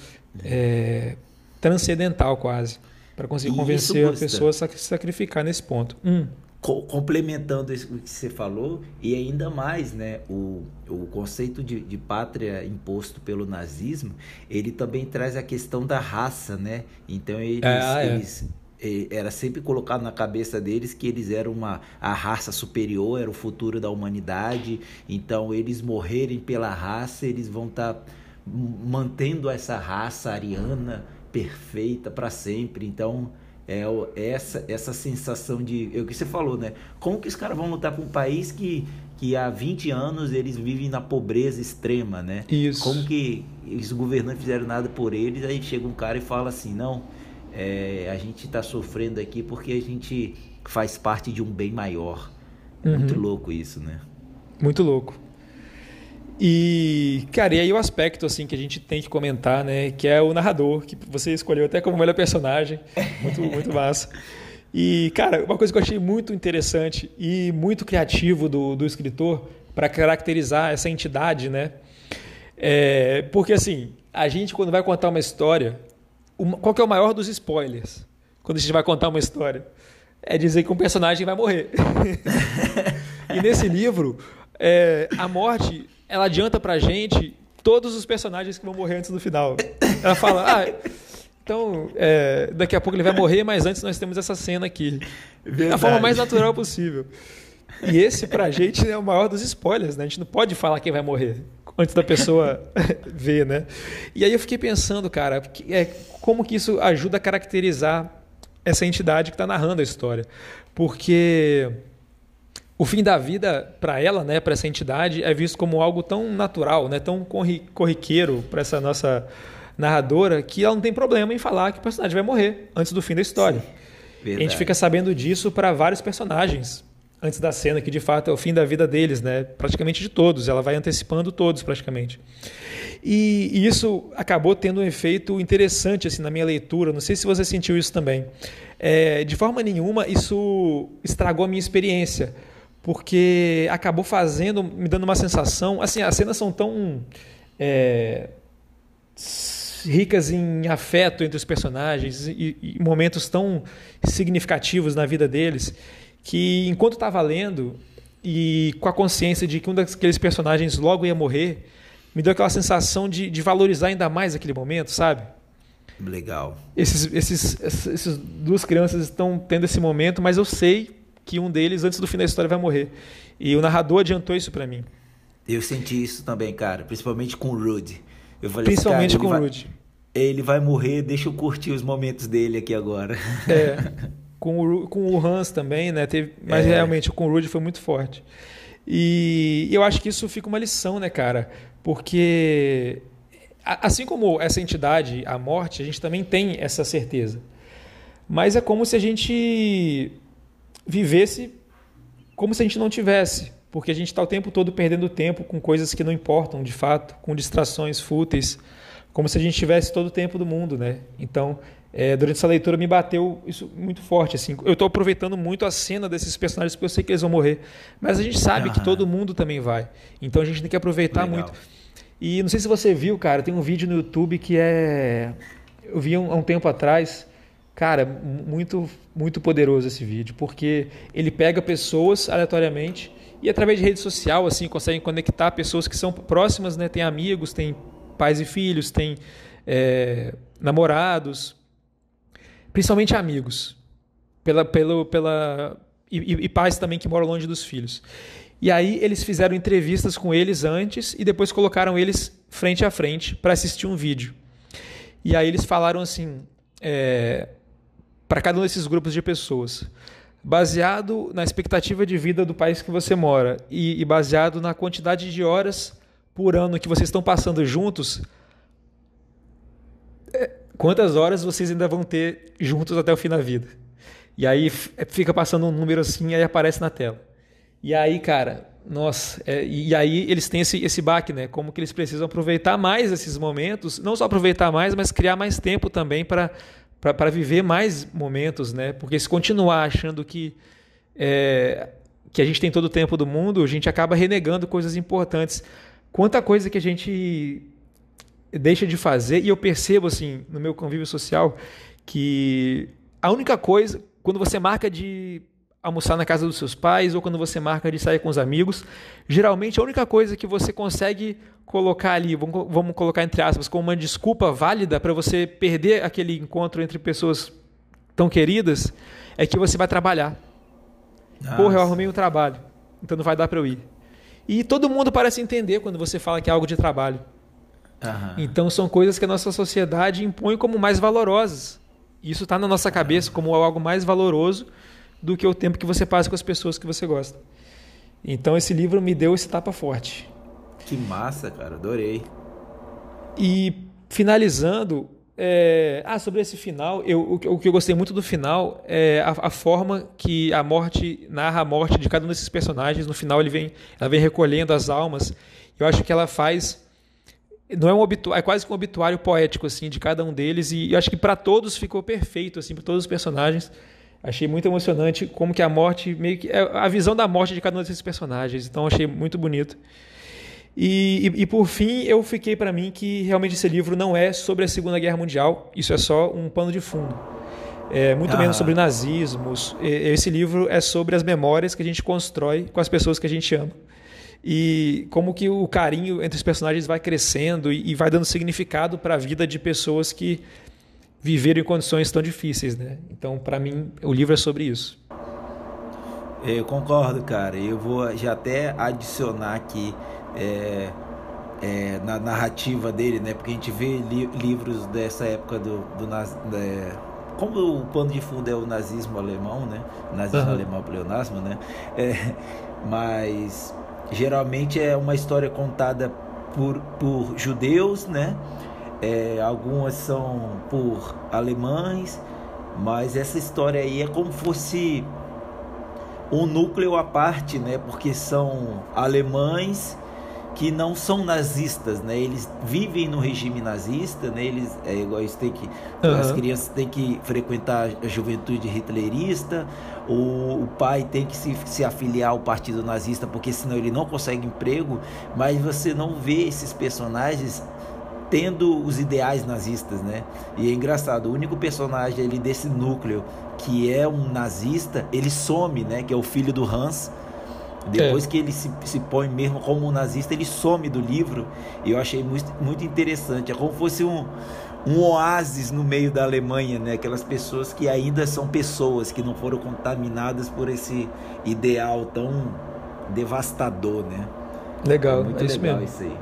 Speaker 2: é, transcendental quase, para conseguir convencer a pessoa a se sacrificar nesse ponto. Hum.
Speaker 1: Complementando isso que você falou, e ainda mais, né, o, o conceito de, de pátria imposto pelo nazismo, ele também traz a questão da raça, né? Então eles, é, ah, é. Era sempre colocado na cabeça deles que eles eram uma a raça superior, era o futuro da humanidade. Então, eles morrerem pela raça, eles vão estar tá mantendo essa raça ariana perfeita para sempre. Então, é essa essa sensação de é o que você falou, né? Como que os caras vão lutar para um país que que há 20 anos eles vivem na pobreza extrema, né?
Speaker 2: Isso.
Speaker 1: Como que os governantes fizeram nada por eles, aí chega um cara e fala assim: "Não, é, a gente está sofrendo aqui porque a gente faz parte de um bem maior. É uhum. muito louco isso, né?
Speaker 2: Muito louco. E, cara, e aí o aspecto assim que a gente tem que comentar, né, que é o narrador, que você escolheu até como melhor personagem, muito *laughs* muito massa. E, cara, uma coisa que eu achei muito interessante e muito criativo do, do escritor para caracterizar essa entidade, né? É, porque assim, a gente quando vai contar uma história, qual que é o maior dos spoilers quando a gente vai contar uma história? É dizer que um personagem vai morrer. *laughs* e nesse livro, é, a morte ela adianta pra gente todos os personagens que vão morrer antes do final. Ela fala, ah, então é, daqui a pouco ele vai morrer, mas antes nós temos essa cena aqui. Verdade. Da forma mais natural possível. E esse, pra gente, é o maior dos spoilers, né? A gente não pode falar quem vai morrer antes da pessoa *laughs* ver, né? E aí eu fiquei pensando, cara, é, como que isso ajuda a caracterizar essa entidade que está narrando a história. Porque o fim da vida para ela, né, para essa entidade, é visto como algo tão natural, né, tão corriqueiro para essa nossa narradora, que ela não tem problema em falar que o personagem vai morrer antes do fim da história. Sim, a gente fica sabendo disso para vários personagens antes da cena, que de fato é o fim da vida deles, né? praticamente de todos, ela vai antecipando todos praticamente. E, e, isso acabou tendo um efeito interessante assim na minha leitura, não sei se você sentiu isso também. É, de forma nenhuma isso estragou a minha experiência, porque acabou fazendo, me dando uma sensação, assim, as cenas são tão é, ricas em afeto entre os personagens e, e momentos tão significativos na vida deles que enquanto estava lendo e com a consciência de que um daqueles personagens logo ia morrer, me deu aquela sensação de, de valorizar ainda mais aquele momento, sabe?
Speaker 1: Legal.
Speaker 2: Esses, esses, esses duas crianças estão tendo esse momento, mas eu sei que um deles, antes do fim da história, vai morrer. E o narrador adiantou isso para mim.
Speaker 1: Eu senti isso também, cara. Principalmente com o Rude. Eu
Speaker 2: falei, Principalmente assim, com o Rude.
Speaker 1: Ele vai morrer, deixa eu curtir os momentos dele aqui agora.
Speaker 2: É. *laughs* Com o, com o Hans também, né? Teve, mas é. realmente com o Rude foi muito forte. E eu acho que isso fica uma lição, né, cara? Porque assim como essa entidade, a morte, a gente também tem essa certeza. Mas é como se a gente vivesse como se a gente não tivesse, porque a gente está o tempo todo perdendo tempo com coisas que não importam de fato, com distrações fúteis, como se a gente tivesse todo o tempo do mundo, né? Então, é, durante essa leitura me bateu isso muito forte. Assim. Eu estou aproveitando muito a cena desses personagens porque eu sei que eles vão morrer. Mas a gente sabe uhum. que todo mundo também vai. Então a gente tem que aproveitar Legal. muito. E não sei se você viu, cara, tem um vídeo no YouTube que é. Eu vi há um, um tempo atrás. Cara, muito, muito poderoso esse vídeo, porque ele pega pessoas aleatoriamente e através de rede social assim consegue conectar pessoas que são próximas, né? Tem amigos, tem pais e filhos, tem é, namorados, principalmente amigos, pela, pela, pela e, e, pais também que moram longe dos filhos. E aí eles fizeram entrevistas com eles antes e depois colocaram eles frente a frente para assistir um vídeo. E aí eles falaram assim, é, para cada um desses grupos de pessoas, baseado na expectativa de vida do país que você mora e, e baseado na quantidade de horas por ano que vocês estão passando juntos, é, quantas horas vocês ainda vão ter juntos até o fim da vida. E aí é, fica passando um número assim, aí aparece na tela. E aí, cara, nossa, é, e aí eles têm esse, esse baque, né? Como que eles precisam aproveitar mais esses momentos, não só aproveitar mais, mas criar mais tempo também para para viver mais momentos, né? Porque se continuar achando que é, que a gente tem todo o tempo do mundo, a gente acaba renegando coisas importantes. Quanta coisa que a gente deixa de fazer, e eu percebo, assim, no meu convívio social, que a única coisa, quando você marca de almoçar na casa dos seus pais ou quando você marca de sair com os amigos, geralmente a única coisa que você consegue colocar ali, vamos colocar entre aspas, como uma desculpa válida para você perder aquele encontro entre pessoas tão queridas, é que você vai trabalhar. Nossa. Porra, eu arrumei um trabalho, então não vai dar para eu ir. E todo mundo parece entender quando você fala que é algo de trabalho. Uhum. Então são coisas que a nossa sociedade impõe como mais valorosas. Isso está na nossa cabeça como algo mais valoroso do que o tempo que você passa com as pessoas que você gosta. Então esse livro me deu esse tapa forte.
Speaker 1: Que massa, cara, adorei.
Speaker 2: E finalizando, é... ah, sobre esse final, eu, o, que eu gostei muito do final é a, a, forma que a morte narra a morte de cada um desses personagens. No final ele vem, ela vem recolhendo as almas. Eu acho que ela faz não é um obituário, é quase que um obituário poético assim de cada um deles e eu acho que para todos ficou perfeito assim para todos os personagens. Achei muito emocionante como que a morte meio que é a visão da morte de cada um desses personagens. Então achei muito bonito. E, e, e por fim eu fiquei para mim que realmente esse livro não é sobre a Segunda Guerra Mundial. Isso é só um pano de fundo. É muito ah. menos sobre nazismo. Esse livro é sobre as memórias que a gente constrói com as pessoas que a gente ama e como que o carinho entre os personagens vai crescendo e, vai dando significado para a vida de pessoas que viveram em condições tão difíceis, né? Então, para mim, o livro é sobre isso.
Speaker 1: Eu concordo, cara. Eu vou já até adicionar aqui é, é, na narrativa dele, né? Porque a gente vê li livros dessa época do, do é, como o pano de fundo é o nazismo alemão, né? nazismo uhum. alemão, pleonasmo, né? É, mas geralmente é uma história contada por, por judeus, né? É, algumas são por alemães, mas essa história aí é como fosse um núcleo à parte, né? Porque são alemães que não são nazistas, né? Eles vivem no regime nazista, né? Eles, é, eles têm que, uhum. as crianças têm que frequentar a juventude hitlerista, o, o pai tem que se, se afiliar ao partido nazista porque senão ele não consegue emprego, mas você não vê esses personagens tendo os ideais nazistas, né? E é engraçado, o único personagem ali desse núcleo que é um nazista, ele some, né? Que é o filho do Hans, depois é. que ele se, se põe mesmo como um nazista, ele some do livro. E eu achei muito, muito interessante. É como fosse um, um oásis no meio da Alemanha, né? Aquelas pessoas que ainda são pessoas, que não foram contaminadas por esse ideal tão devastador, né?
Speaker 2: Legal,
Speaker 1: é muito
Speaker 2: é isso
Speaker 1: legal
Speaker 2: mesmo.
Speaker 1: isso aí.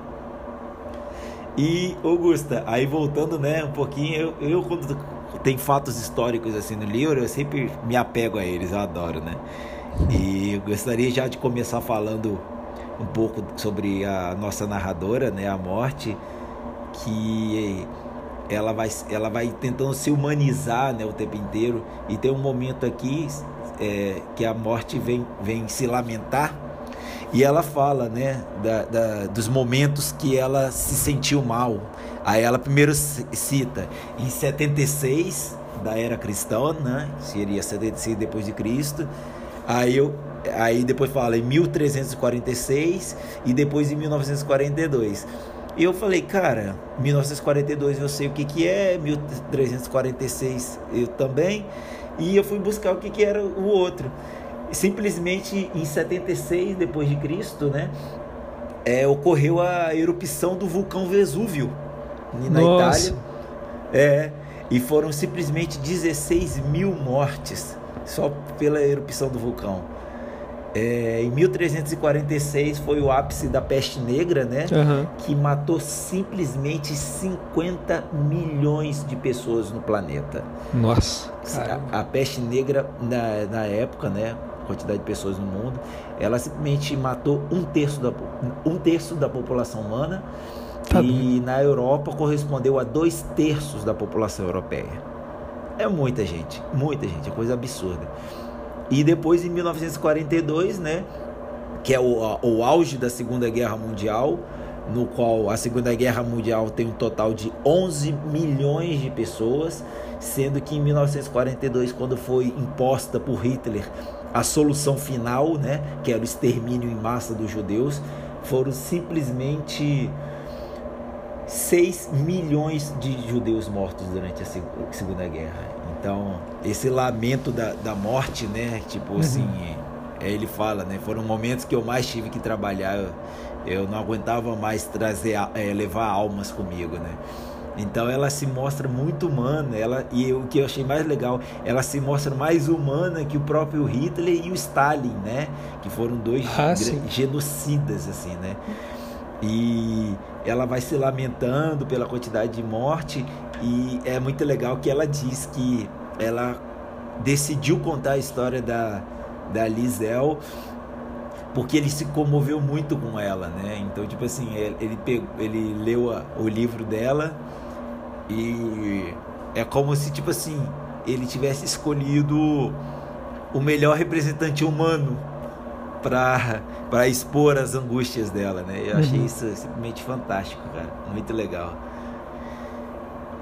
Speaker 1: E, Augusta, aí voltando, né, um pouquinho, eu, eu quando tem fatos históricos assim no livro, eu sempre me apego a eles, eu adoro, né? E eu gostaria já de começar falando um pouco sobre a nossa narradora, né, a morte, que ela vai, ela vai tentando se humanizar né, o tempo inteiro. E tem um momento aqui é, que a morte vem, vem se lamentar. E ela fala né, da, da, dos momentos que ela se sentiu mal. Aí ela primeiro cita em 76 da era cristã, né, seria 76 depois de Cristo. Aí eu aí depois fala em 1346 e depois em 1942. E eu falei, cara, 1942 eu sei o que, que é, 1346 eu também. E eu fui buscar o que, que era o outro. Simplesmente em 76 depois de Cristo, né, é, ocorreu a erupção do vulcão Vesúvio na
Speaker 2: Nossa.
Speaker 1: Itália. É, e foram simplesmente 16 mil mortes só pela erupção do vulcão. É, em 1346 foi o ápice da peste negra, né?
Speaker 2: Aham.
Speaker 1: Que matou simplesmente 50 milhões de pessoas no planeta.
Speaker 2: Nossa.
Speaker 1: A, a peste negra na, na época, né? Quantidade de pessoas no mundo, ela simplesmente matou um terço da, um terço da população humana
Speaker 2: Tá
Speaker 1: e na Europa correspondeu a dois terços da população europeia. É muita gente, muita gente, é coisa absurda. E depois em 1942, né, que é o, o auge da Segunda Guerra Mundial, no qual a Segunda Guerra Mundial tem um total de 11 milhões de pessoas, sendo que em 1942, quando foi imposta por Hitler a solução final, né, que era o extermínio em massa dos judeus, foram simplesmente 6 milhões de judeus mortos durante a Seg- Segunda Guerra. Então, esse lamento da, da morte, né? Tipo assim, é, ele fala, né? Foram momentos que eu mais tive que trabalhar. Eu, eu não aguentava mais trazer, é, levar almas comigo, né? Então ela se mostra muito humana, ela e o que eu achei mais legal, ela se mostra mais humana que o próprio Hitler e o Stalin, né? Que foram dois
Speaker 2: Ah,
Speaker 1: genocidas assim, né? E ela vai se lamentando pela quantidade de morte e é muito legal que ela diz que ela decidiu contar a história da da Lisel porque ele se comoveu muito com ela, né? Então, tipo assim, ele, ele, pegou, ele leu a- o livro dela e é como se, tipo assim, ele tivesse escolhido o melhor representante humano para expor as angústias dela, né? Eu achei
Speaker 2: Uhum.
Speaker 1: isso simplesmente fantástico, cara, muito legal.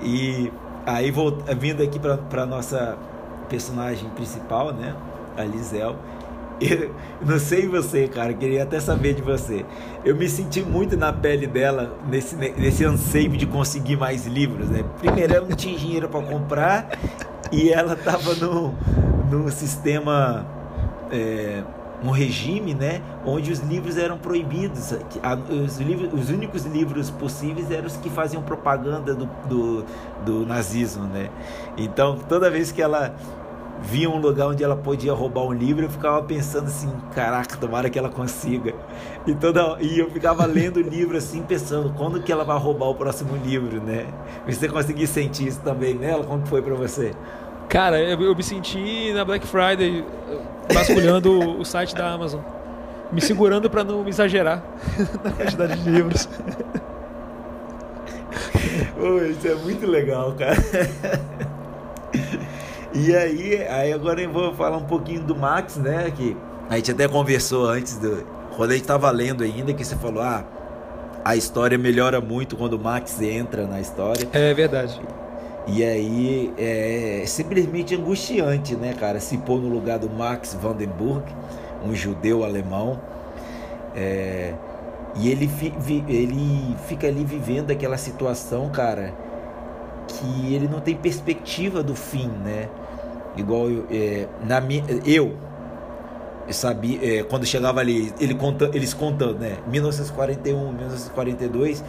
Speaker 1: E aí volt- vindo aqui para nossa personagem principal, né? A Lisel. *laughs* Eu não sei você, cara, queria até saber de você. Eu me senti muito na pele dela nesse, nesse anseio de conseguir mais livros, né? Primeiro, ela não tinha dinheiro para comprar e ela tava no, no sistema, é, um regime, né? Onde os livros eram proibidos. Os, livros, os únicos livros possíveis eram os que faziam propaganda do, do, do nazismo, né? Então, toda vez que ela via um lugar onde ela podia roubar um livro, eu ficava pensando assim, caraca, tomara que ela consiga. E, toda, e eu ficava lendo o livro assim, pensando, quando que ela vai roubar o próximo livro, né? Você conseguiu sentir isso também nela? Como que foi pra você?
Speaker 2: Cara, eu, eu me senti na Black Friday eh, vasculhando o site da Amazon. Me segurando pra não exagerar *laughs* na quantidade de livros.
Speaker 1: Ô, isso é muito legal, cara. E aí, aí agora eu vou falar um pouquinho do Max, né? Que a gente até conversou antes do. Quando a gente tava lendo ainda, que você falou, ah, a história melhora muito quando o Max entra na história.
Speaker 2: É verdade.
Speaker 1: E aí é simplesmente angustiante, né, cara? Se pôr no lugar do Max Vandenburg, um judeu alemão. É, e ele, vi- ele fica ali vivendo aquela situação, cara, que ele não tem perspectiva do fim, né? Igual eu, é, na minha, eu, eu sabia, é, quando chegava ali, ele conta, eles contando, né? 1941, 1942,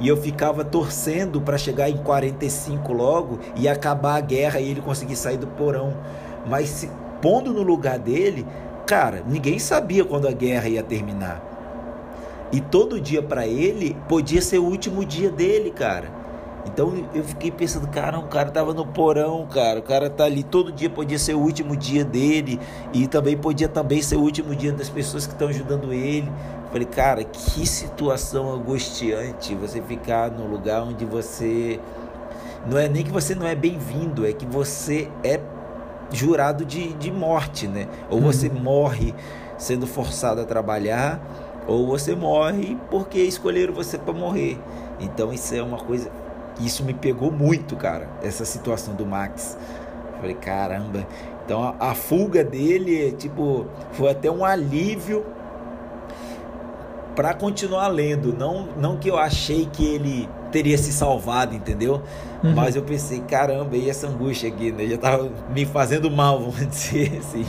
Speaker 1: e eu ficava torcendo para chegar em 45 logo e acabar a guerra e ele conseguir sair do porão. Mas se, pondo no lugar dele, cara, ninguém sabia quando a guerra ia terminar. E todo dia para ele podia ser o último dia dele, cara. Então eu fiquei pensando, cara, o cara tava no porão, cara. O cara tá ali todo dia podia ser o último dia dele e também podia também ser o último dia das pessoas que estão ajudando ele. Falei, cara, que situação angustiante você ficar no lugar onde você não é nem que você não é bem-vindo, é que você é jurado de, de morte, né? Ou você uhum. morre sendo forçado a trabalhar, ou você morre porque escolheram você para morrer. Então isso é uma coisa, isso me pegou muito, cara, essa situação do Max. Falei, caramba. Então a, a fuga dele, tipo, foi até um alívio para continuar lendo. Não, não que eu achei que ele teria se salvado, entendeu? Uhum. Mas eu pensei, caramba, e essa angústia aqui, né? Já tava me fazendo mal, vamos *laughs* dizer assim.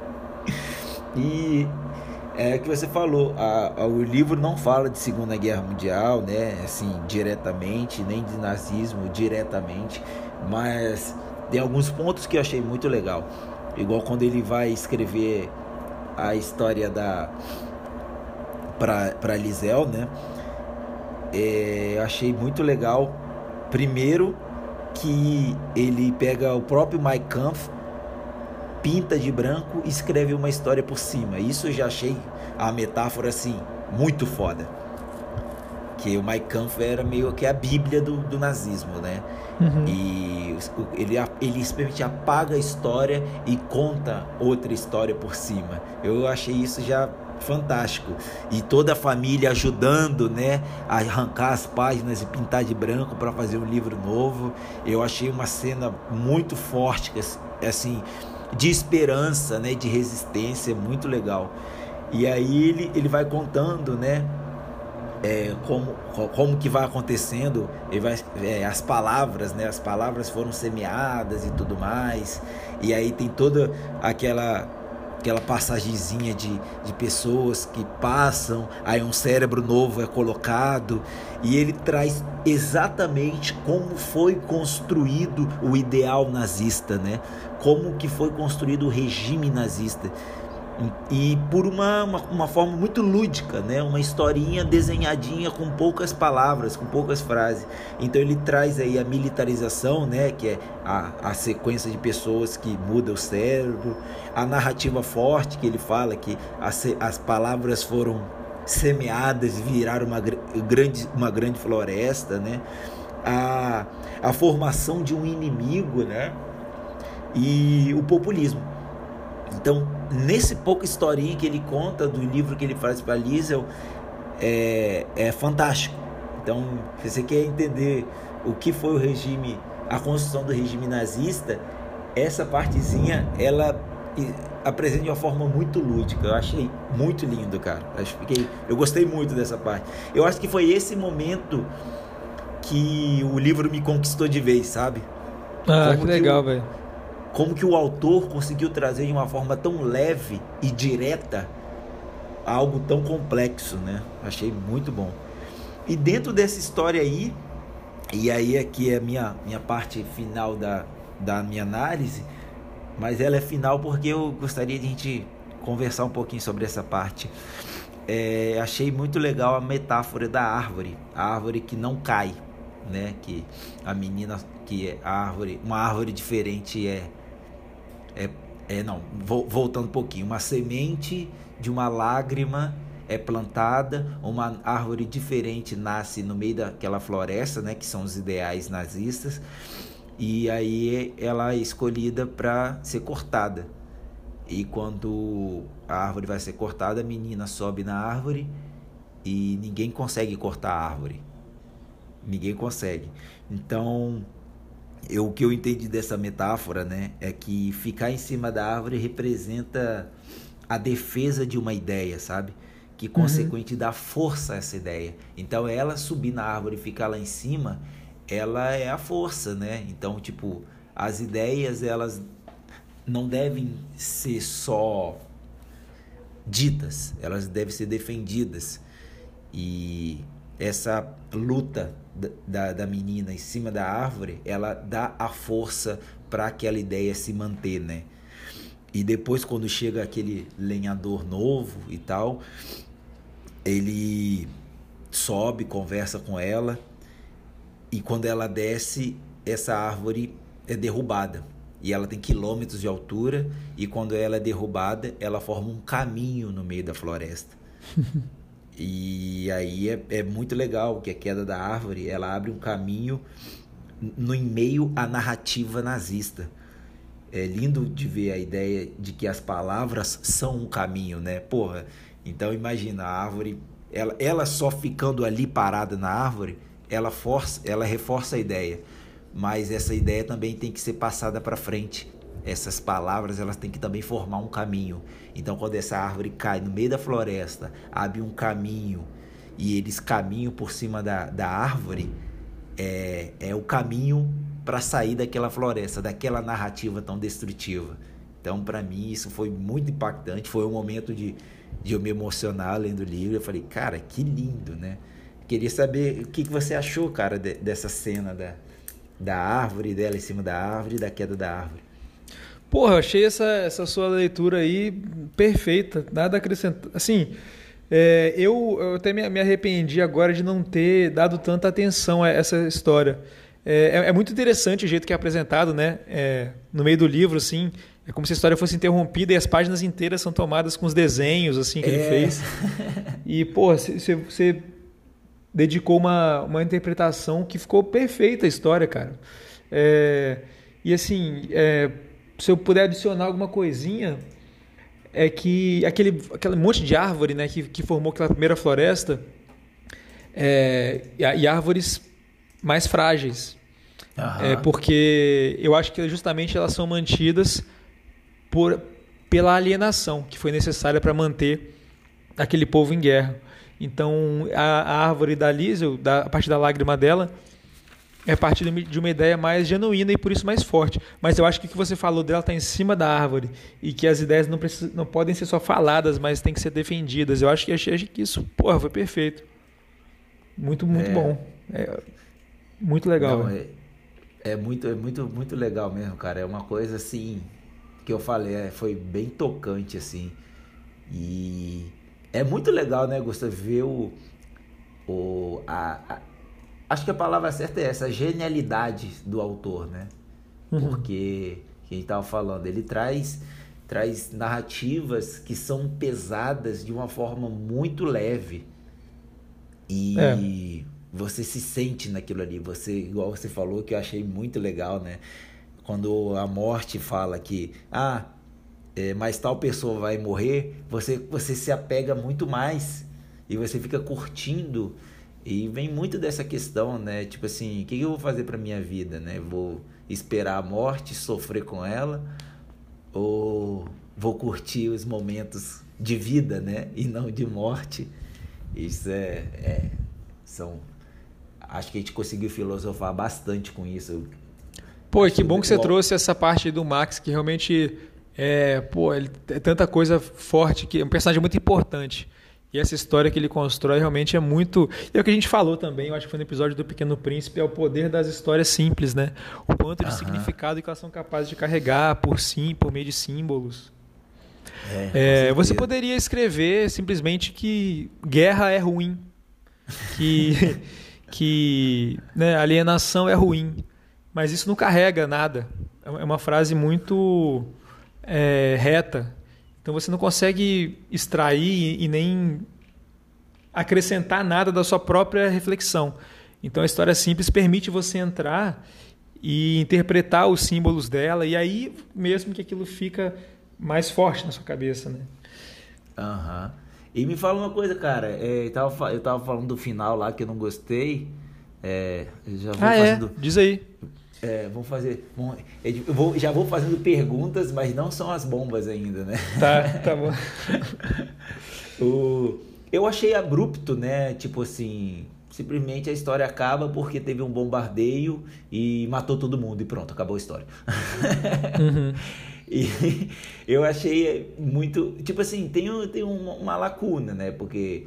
Speaker 1: *laughs* e é o que você falou, a, a, o livro não fala de Segunda Guerra Mundial, né? Assim, diretamente, nem de nazismo diretamente, mas tem alguns pontos que eu achei muito legal. Igual quando ele vai escrever a história da para Lisel, né? É, achei muito legal. Primeiro que ele pega o próprio Mike Kampf, pinta de branco e escreve uma história por cima. Isso eu já achei a metáfora assim muito foda. Que o Mike Kampf era meio que a bíblia do, do nazismo, né? Uhum. E ele, ele simplesmente apaga a história e conta outra história por cima. Eu achei isso já fantástico. E toda a família ajudando, né, a arrancar as páginas e pintar de branco para fazer um livro novo. Eu achei uma cena muito forte, assim, de esperança, né, de resistência, muito legal. E aí ele, ele vai contando, né, é, como, como que vai acontecendo, ele vai, é, as palavras, né, as palavras foram semeadas e tudo mais. E aí tem toda aquela aquela passagemzinha de, de pessoas que passam, aí um cérebro novo é colocado, e ele traz exatamente como foi construído o ideal nazista, né? Como que foi construído o regime nazista e por uma, uma, uma, forma muito lúdica, né? uma historinha desenhadinha com poucas palavras, com poucas frases. Então ele traz aí a militarização, né? que é a, a sequência de pessoas que muda o cérebro, a narrativa forte que ele fala que as, as palavras foram semeadas, viraram uma grande, uma grande floresta, né? a, a formação de um inimigo né? e o populismo. Então, nesse pouco historinha que ele conta do livro que ele faz para Liesel, é, é fantástico. Então, se você quer entender o que foi o regime, a construção do regime nazista, essa partezinha ela apresenta de uma forma muito lúdica. Eu achei muito lindo, cara. Eu, fiquei, eu gostei muito dessa parte. Eu acho que foi esse momento que o livro me conquistou de vez, sabe?
Speaker 2: Ah, Como que legal, velho
Speaker 1: como que o autor conseguiu trazer de uma forma tão leve e direta algo tão complexo, né? Achei muito bom. E dentro dessa história aí, e aí aqui é a minha, minha parte final da, da minha análise, mas ela é final porque eu gostaria de a gente conversar um pouquinho sobre essa parte. É, achei muito legal a metáfora da árvore, a árvore que não cai, né? Que a menina, que é árvore, uma árvore diferente é é, é não, voltando um pouquinho, uma semente de uma lágrima é plantada, uma árvore diferente nasce no meio daquela floresta, né, que são os ideais nazistas, e aí ela é escolhida para ser cortada. E quando a árvore vai ser cortada, a menina sobe na árvore e ninguém consegue cortar a árvore. Ninguém consegue. Então, eu, o que eu entendi dessa metáfora, né, é que ficar em cima da árvore representa a defesa de uma ideia, sabe? Que consequente uhum. dá força a essa ideia. Então, ela subir na árvore e ficar lá em cima, ela é a força, né? Então, tipo, as ideias, elas não devem ser só ditas, elas devem ser defendidas. E essa luta da, da menina em cima da árvore, ela dá a força para aquela ideia se manter, né? E depois quando chega aquele lenhador novo e tal, ele sobe, conversa com ela e quando ela desce, essa árvore é derrubada. E ela tem quilômetros de altura e quando ela é derrubada, ela forma um caminho no meio da floresta. *laughs* E aí é, é muito legal que a queda da árvore ela abre um caminho no meio à narrativa nazista. É lindo de ver a ideia de que as palavras são um caminho, né? Porra, então imagina a árvore, ela, ela só ficando ali parada na árvore, ela força, ela reforça a ideia, mas essa ideia também tem que ser passada para frente essas palavras elas têm que também formar um caminho. Então, quando essa árvore cai no meio da floresta, abre um caminho e eles caminham por cima da, da árvore, é, é o caminho para sair daquela floresta, daquela narrativa tão destrutiva. Então, para mim, isso foi muito impactante. Foi um momento de, de eu me emocionar lendo o livro. Eu falei, cara, que lindo, né? Queria saber o que, que você achou, cara, de, dessa cena da, da árvore, dela em cima da árvore, da queda da árvore.
Speaker 2: Porra, eu achei essa, essa sua leitura aí perfeita, nada acrescentar. Assim, é, eu, eu até me, me, arrependi agora de não ter dado tanta atenção a essa história. É, é, é muito interessante o jeito que é apresentado, né? É, no meio do livro, assim, é como se a história fosse interrompida e as páginas inteiras são tomadas com os desenhos, assim, que ele é. fez. E, porra, você dedicou uma, uma interpretação que ficou perfeita a história, cara. É, e assim, é, se eu puder adicionar alguma coisinha, é que aquele, aquele monte de árvore né, que, que formou aquela primeira floresta é, e árvores mais frágeis. É, porque eu acho que justamente elas são mantidas por, pela alienação que foi necessária para manter aquele povo em guerra. Então, a, a árvore da Liesel, da, a partir da lágrima dela, é parte de uma ideia mais genuína e por isso mais forte. Mas eu acho que o que você falou dela está em cima da árvore e que as ideias não, precisam, não podem ser só faladas, mas têm que ser defendidas. Eu acho que achei que isso, porra, foi perfeito. Muito, muito é. bom. É, muito legal. Não,
Speaker 1: é, é, muito, é muito, muito legal mesmo, cara. É uma coisa assim que eu falei, é, foi bem tocante assim. E é muito legal, né, Gustavo, ver o, o a, a acho que a palavra certa é essa, a genialidade do autor, né? Uhum. Porque, que a gente estava falando, ele traz, traz narrativas que são pesadas de uma forma muito leve. E é. você se sente naquilo ali. Você, igual você falou, que eu achei muito legal, né? Quando a morte fala que, ah, é, mas tal pessoa vai morrer, você, você se apega muito mais e você fica curtindo e vem muito dessa questão, né? Tipo assim, o que eu vou fazer para minha vida, né? Vou esperar a morte, sofrer com ela, ou vou curtir os momentos de vida, né? E não de morte. Isso é, é são acho que a gente conseguiu filosofar bastante com isso.
Speaker 2: Pô, que bom que você bom. trouxe essa parte do Max que realmente é, pô, ele é tanta coisa forte que é um personagem muito importante. E essa história que ele constrói realmente é muito. E é o que a gente falou também, eu acho que foi no episódio do Pequeno Príncipe, é o poder das histórias simples, né? O quanto de uhum. significado que elas são capazes de carregar por sim, por meio de símbolos. É, é, você poderia escrever simplesmente que guerra é ruim, que, *laughs* que né, alienação é ruim, mas isso não carrega nada. É uma frase muito é, reta então você não consegue extrair e nem acrescentar nada da sua própria reflexão. Então a história simples permite você entrar e interpretar os símbolos dela e aí mesmo que aquilo fica mais forte na sua cabeça, né?
Speaker 1: Aham. Uhum. E me fala uma coisa, cara. É, eu, tava, eu tava falando do final lá que eu não gostei. É,
Speaker 2: já vou ah, é? fazendo... é? Diz aí.
Speaker 1: É, vamos fazer. Vou, já vou fazendo perguntas, mas não são as bombas ainda, né?
Speaker 2: Tá, tá bom. *laughs*
Speaker 1: o, eu achei abrupto, né? Tipo assim, simplesmente a história acaba porque teve um bombardeio e matou todo mundo e pronto, acabou a história. Uhum. *laughs* e eu achei muito. Tipo assim, tem, tem uma, uma lacuna, né? Porque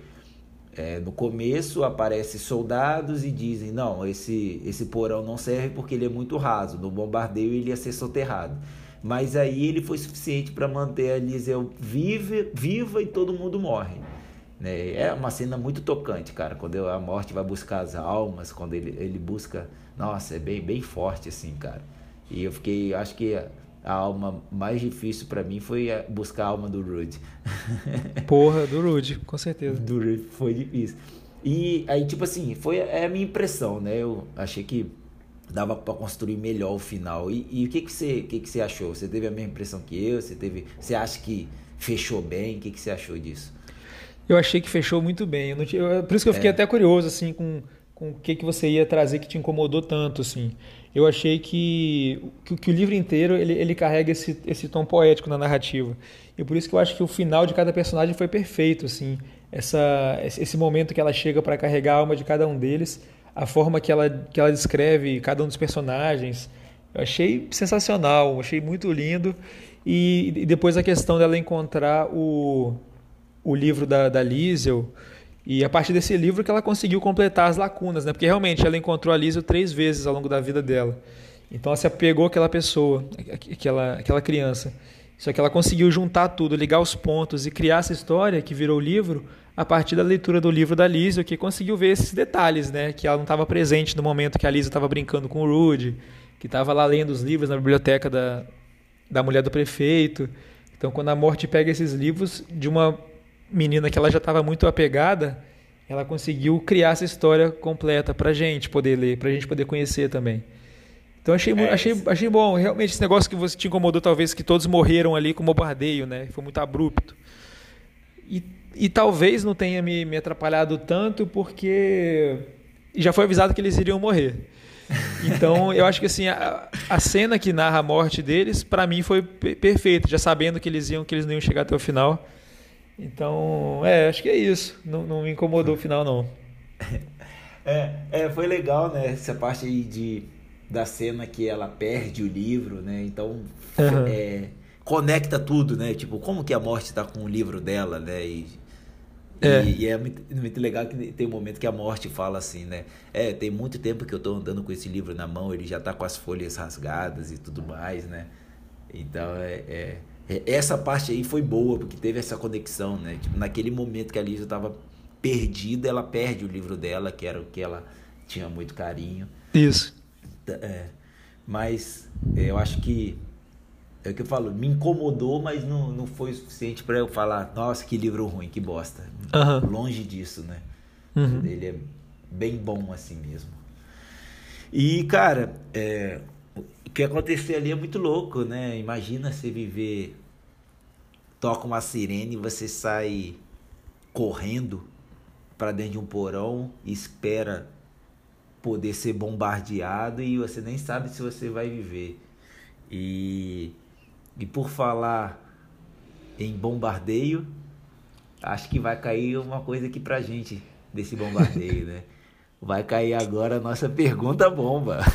Speaker 1: é, no começo aparecem soldados e dizem não esse esse porão não serve porque ele é muito raso no bombardeio ele ia ser soterrado mas aí ele foi suficiente para manter a Liesel viva viva e todo mundo morre né? é uma cena muito tocante cara quando a morte vai buscar as almas quando ele, ele busca nossa é bem bem forte assim cara e eu fiquei acho que a alma mais difícil para mim foi buscar a alma do Rude. *laughs*
Speaker 2: Porra, do Rude, com certeza.
Speaker 1: Do Rude foi difícil. E aí, tipo assim, foi é a minha impressão, né? Eu achei que dava para construir melhor o final. E, e, o que que você, que que você achou? Você teve a mesma impressão que eu? Você teve, você acha que fechou bem? O que que você achou disso?
Speaker 2: Eu achei que fechou muito bem. Eu tinha, eu, por isso que eu fiquei é. até curioso assim com com o que que você ia trazer que te incomodou tanto assim eu achei que, que, que, o livro inteiro ele, ele carrega esse, esse tom poético na narrativa. E por isso que eu acho que o final de cada personagem foi perfeito, assim. Essa, esse momento que ela chega para carregar a alma de cada um deles, a forma que ela, que ela descreve cada um dos personagens, eu achei sensacional, achei muito lindo. E, e depois a questão dela encontrar o, o livro da, da Liesel, e a partir desse livro que ela conseguiu completar as lacunas, né? Porque realmente ela encontrou a Lísio três vezes ao longo da vida dela. Então ela se apegou àquela pessoa, àquela, àquela criança. Só que ela conseguiu juntar tudo, ligar os pontos e criar essa história que virou o livro a partir da leitura do livro da Lísio, que conseguiu ver esses detalhes, né? Que ela não estava presente no momento que a Lísio estava brincando com o Rude, que estava lá lendo os livros na biblioteca da, da mulher do prefeito. Então, quando a morte pega esses livros de uma menina que ela já estava muito apegada, ela conseguiu criar essa história completa para gente poder ler, para gente poder conhecer também. Então achei, é, achei, achei bom. Realmente esse negócio que você te incomodou, talvez que todos morreram ali com o bombardeio, né? Foi muito abrupto. E, e talvez não tenha me, me atrapalhado tanto porque já foi avisado que eles iriam morrer. *laughs* Então, eu acho que assim, a, a cena que narra a morte deles, para mim foi perfeita, já sabendo que eles iam que eles não iam chegar até o final. Então, é, acho que é isso. Não, não me incomodou o final, não. *laughs*
Speaker 1: É, é, foi legal, né? Essa parte aí de, da cena que ela perde o livro, né? Então, uhum. é, conecta tudo, né? Tipo, como que a morte está com o livro dela, né? E, é. E, e, é muito, muito, legal que tem um momento que a morte fala assim, né? É, tem muito tempo que eu tô andando com esse livro na mão, ele já tá com as folhas rasgadas e tudo mais, né? Então, é é, essa parte aí foi boa, porque teve essa conexão, né? Tipo, naquele momento que a Lisa estava perdida, ela perde o livro dela, que era o que ela tinha muito carinho.
Speaker 2: Isso.
Speaker 1: É, mas é, eu acho que é o que eu falo, me incomodou, mas não, não foi o suficiente para eu falar, nossa, que livro ruim, que bosta. Uhum. Longe disso, né? Uhum. Ele é bem bom assim mesmo. E, cara, é, que aconteceu ali é muito louco, né? Imagina você viver. Toca uma sirene e você sai correndo para dentro de um porão e espera poder ser bombardeado e você nem sabe se você vai viver. E, e por falar em bombardeio, acho que vai cair uma coisa aqui pra gente desse bombardeio, né? *laughs* Vai cair agora a nossa pergunta bomba.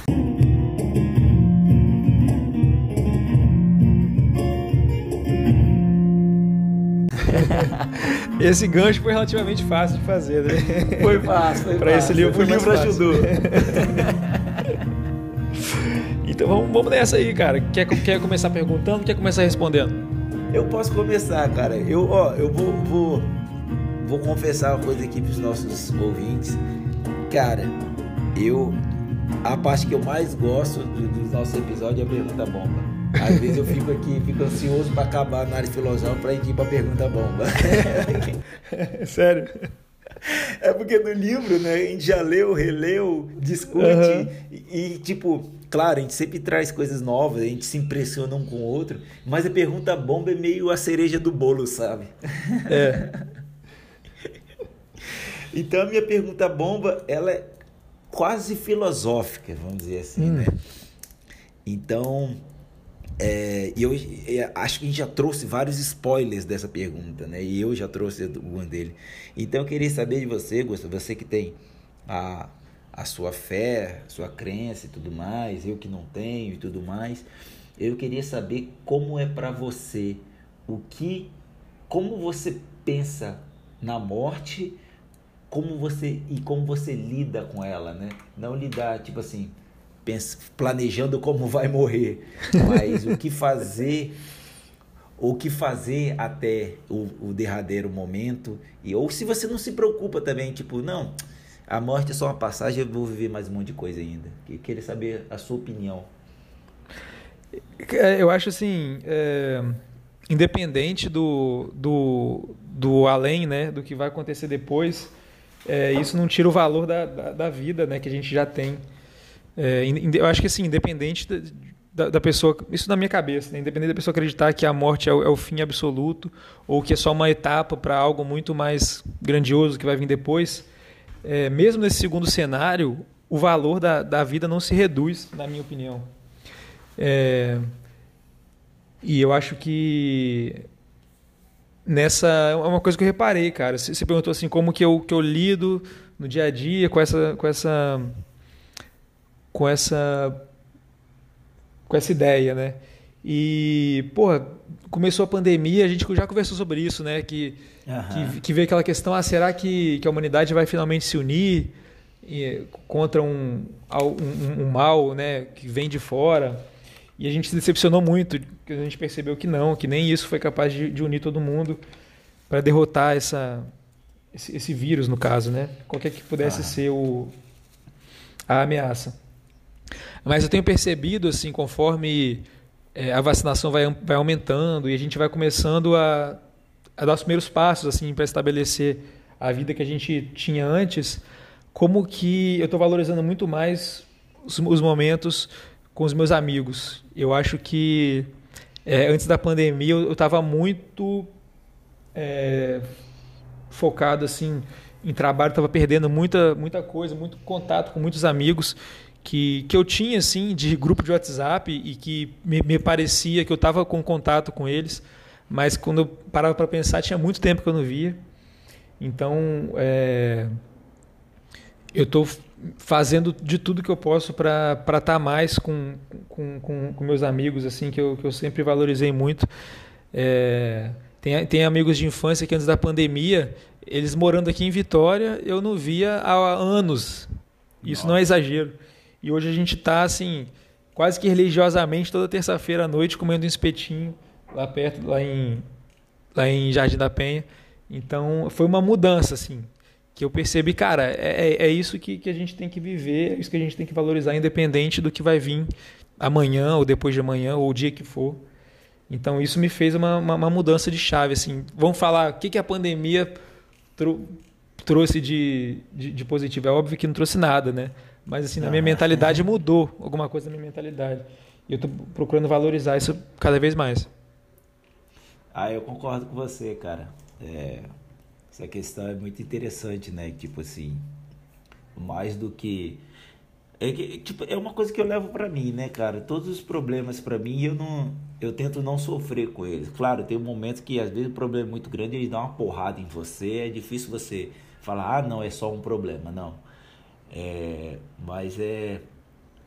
Speaker 2: Esse gancho foi relativamente fácil de fazer, né? *laughs*
Speaker 1: Foi fácil, foi *laughs*
Speaker 2: Para esse livro,
Speaker 1: o livro ajudou.
Speaker 2: então vamos, vamos nessa aí, cara. Quer, quer começar perguntando? Quer começar respondendo?
Speaker 1: Eu posso começar, cara. Eu, ó, eu vou, vou, vou confessar uma coisa aqui para os nossos ouvintes. Cara, eu a parte que eu mais gosto dos nossos episódios é a pergunta bomba. Às vezes eu fico aqui, fico ansioso para acabar na área filosófica para ir para a pergunta bomba. *laughs*
Speaker 2: Sério?
Speaker 1: É porque no livro, né, a gente já leu, releu, discute uhum. e, e, tipo, claro, a gente sempre traz coisas novas, a gente se impressiona um com o outro, mas a pergunta bomba é meio a cereja do bolo, sabe?
Speaker 2: É. *laughs*
Speaker 1: então a minha pergunta bomba, ela é quase filosófica, vamos dizer assim, hum. né? Então, é, e eu é, acho que a gente já trouxe vários spoilers dessa pergunta, né? E eu já trouxe algum dele. Então eu queria saber de você, Gustavo, você que tem a, a sua fé, sua crença e tudo mais, eu que não tenho e tudo mais. Eu queria saber como é para você, o que, como você pensa na morte como você e como você lida com ela, né? Não lidar tipo assim, planejando como vai morrer, mas o que fazer o que fazer até o, o, derradeiro momento e ou se você não se preocupa também tipo não a morte é só uma passagem eu vou viver mais um monte de coisa ainda. Queria saber a sua opinião.
Speaker 2: É, eu acho assim é, independente do, do, do além né do que vai acontecer depois é, isso não tira o valor da, da, da, vida né que a gente já tem é, eu acho que assim independente da, da, pessoa, isso na minha cabeça, né? independente da pessoa acreditar que a morte é o, é o fim absoluto ou que é só uma etapa para algo muito mais grandioso que vai vir depois, é, mesmo nesse segundo cenário, o valor da, da vida não se reduz, na minha opinião. É, e eu acho que nessa é uma coisa que eu reparei, cara. Você perguntou assim como que eu, que eu lido no dia a dia com essa com essa com essa com essa ideia, né? E, porra, começou a pandemia, a gente já conversou sobre isso, né? Que, uhum. que, que, veio aquela questão, ah, será que, que a humanidade vai finalmente se unir contra um, um, um mal né, que vem de fora? E a gente se decepcionou muito, porque a gente percebeu que não, que nem isso foi capaz de, de unir todo mundo para derrotar essa, esse, esse, vírus, no caso, né? Qualquer que pudesse ah. ser o, a ameaça. Mas eu tenho percebido, assim, conforme é, a vacinação vai, vai aumentando e a gente vai começando a, a dar os primeiros passos, assim, para estabelecer a vida que a gente tinha antes, como que eu estou valorizando muito mais os, os, momentos com os meus amigos. Eu acho que é, antes da pandemia eu estava muito é, focado assim em trabalho, estava perdendo muita muita coisa, muito contato com muitos amigos que, que eu tinha assim de grupo de WhatsApp e que me, me parecia que eu estava com contato com eles, mas quando eu parava para pensar tinha muito tempo que eu não via. Então é, eu estou fazendo de tudo que eu posso para estar tá mais com, com, com, com, meus amigos assim que eu, que eu sempre valorizei muito. É, tem, tem amigos de infância que antes da pandemia, eles morando aqui em Vitória, eu não via há anos. Isso Nossa. não é exagero. E hoje a gente está assim, quase que religiosamente toda terça-feira à noite comendo um espetinho lá perto, lá em, lá em Jardim da Penha. Então foi uma mudança assim, que eu percebi, cara, é, é, é isso que, que a gente tem que viver, é isso que a gente tem que valorizar, independente do que vai vir amanhã ou depois de amanhã ou o dia que for. Então isso me fez uma, uma, uma mudança de chave. Assim, vamos falar o que, que a pandemia trou trouxe de, de, de positivo. É óbvio que não trouxe nada, né? Mas assim, na minha mentalidade mudou alguma coisa na minha mentalidade. E eu estou procurando valorizar isso cada vez mais.
Speaker 1: Ah, eu concordo com você, cara. É, essa questão é muito interessante, né? Tipo assim, mais do que é, que, tipo, é uma coisa que eu levo para mim, né, cara? Todos os problemas para mim, eu não eu tento não sofrer com eles. Claro, tem momentos que às vezes o problema é muito grande, eles dão uma porrada em você, é difícil você falar: "Ah, não, é só um problema". Não. É, mas é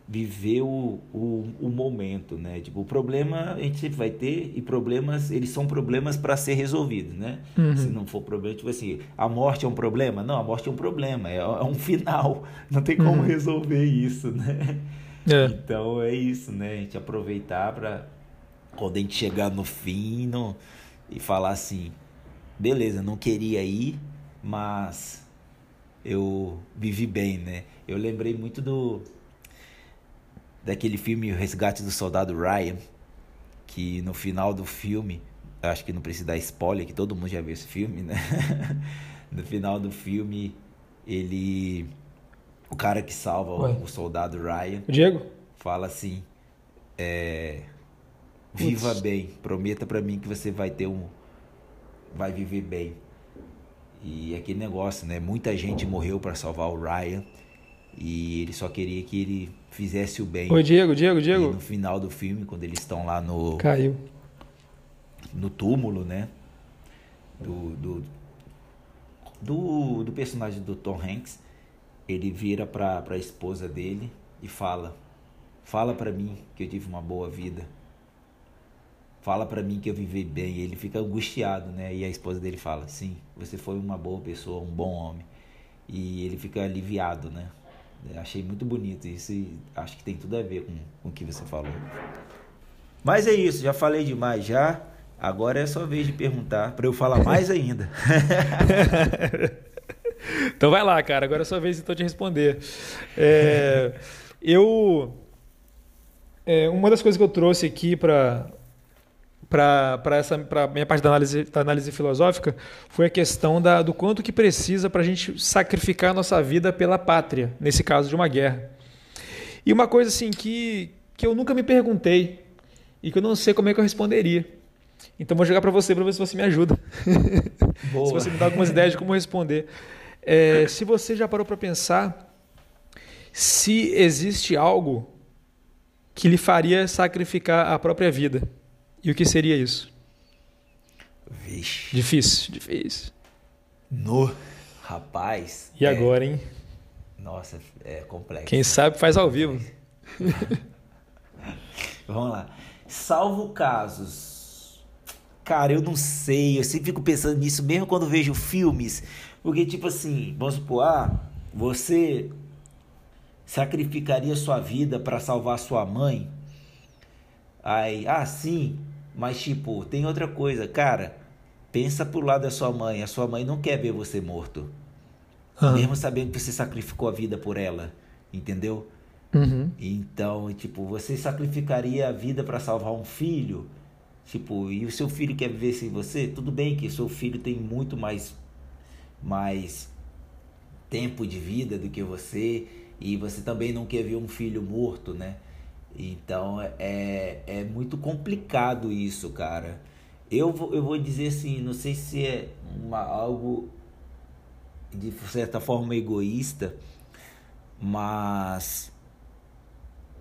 Speaker 1: viver o, o, o, momento, né? Tipo, o problema a gente sempre vai ter e problemas, eles são problemas para ser resolvidos, né? Uhum. Se não for problema, tipo assim, a morte é um problema? Não, a morte é um problema, é, é um final, *laughs* não tem como uhum. resolver isso, né? É. Então é isso, né? A gente aproveitar para quando a gente chegar no fim no, e falar assim, beleza, não queria ir, mas eu vivi bem, né? Eu lembrei muito do daquele filme O Resgate do Soldado Ryan, que no final do filme, acho que não precisa dar spoiler, que todo mundo já viu esse filme, né? *laughs* no final do filme, ele o cara que salva o, o, soldado Ryan,
Speaker 2: o Diego,
Speaker 1: fala assim, é, viva bem, prometa para mim que você vai ter um vai viver bem. E aquele negócio, né? Muita gente morreu para salvar o Ryan e ele só queria que ele fizesse o bem.
Speaker 2: Oi, Diego, Diego, Diego.
Speaker 1: E no final do filme, quando eles estão lá no.
Speaker 2: Caiu.
Speaker 1: No túmulo, né? Do, do, do, do personagem do Tom Hanks, ele vira para a esposa dele e fala: Fala para mim que eu tive uma boa vida fala para mim que eu vivi bem. Ele fica angustiado, né? E a esposa dele fala: Sim, você foi uma boa pessoa, um bom homem. e ele fica aliviado, né? Achei muito bonito isso e acho que tem tudo a ver com, com o que você falou. Mas é isso, já falei demais já. Agora é sua vez de perguntar para eu falar mais ainda. *laughs*
Speaker 2: então vai lá, cara. Agora é sua vez então de responder. É, eu é, uma das coisas que eu trouxe aqui para para essa para minha parte da análise, da análise filosófica foi a questão da, do quanto que precisa para a gente sacrificar a nossa vida pela pátria, nesse caso de uma guerra. E uma coisa assim que, que eu nunca me perguntei e que eu não sei como é que eu responderia. Então vou jogar para você para ver se você me ajuda. *laughs* se você me dá algumas ideias de como responder. É, se você já parou para pensar se existe algo que lhe faria sacrificar a própria vida. E o que seria isso?
Speaker 1: Vixe.
Speaker 2: Difícil, difícil.
Speaker 1: No, rapaz.
Speaker 2: E é... agora, hein?
Speaker 1: Nossa, é complexo.
Speaker 2: Quem sabe faz ao vivo. *laughs*
Speaker 1: Vamos lá. Salvo casos. Cara, eu não sei. Eu sempre fico pensando nisso, mesmo quando vejo filmes. Porque, tipo assim, vamos supor, ah, você sacrificaria sua vida para salvar sua mãe? Aí, ah, sim, mas tipo, tem outra coisa, cara. Pensa pro lado da sua mãe. A sua mãe não quer ver você morto. Uhum. Mesmo sabendo que você sacrificou a vida por ela. Entendeu?
Speaker 2: Uhum.
Speaker 1: Então, tipo, você sacrificaria a vida para salvar um filho? Tipo, e o seu filho quer viver sem você? Tudo bem que seu filho tem muito mais, mais tempo de vida do que você. E você também não quer ver um filho morto, né? Então é, é muito complicado isso, cara. Eu vou, eu vou dizer assim, não sei se é uma, algo de certa forma egoísta, mas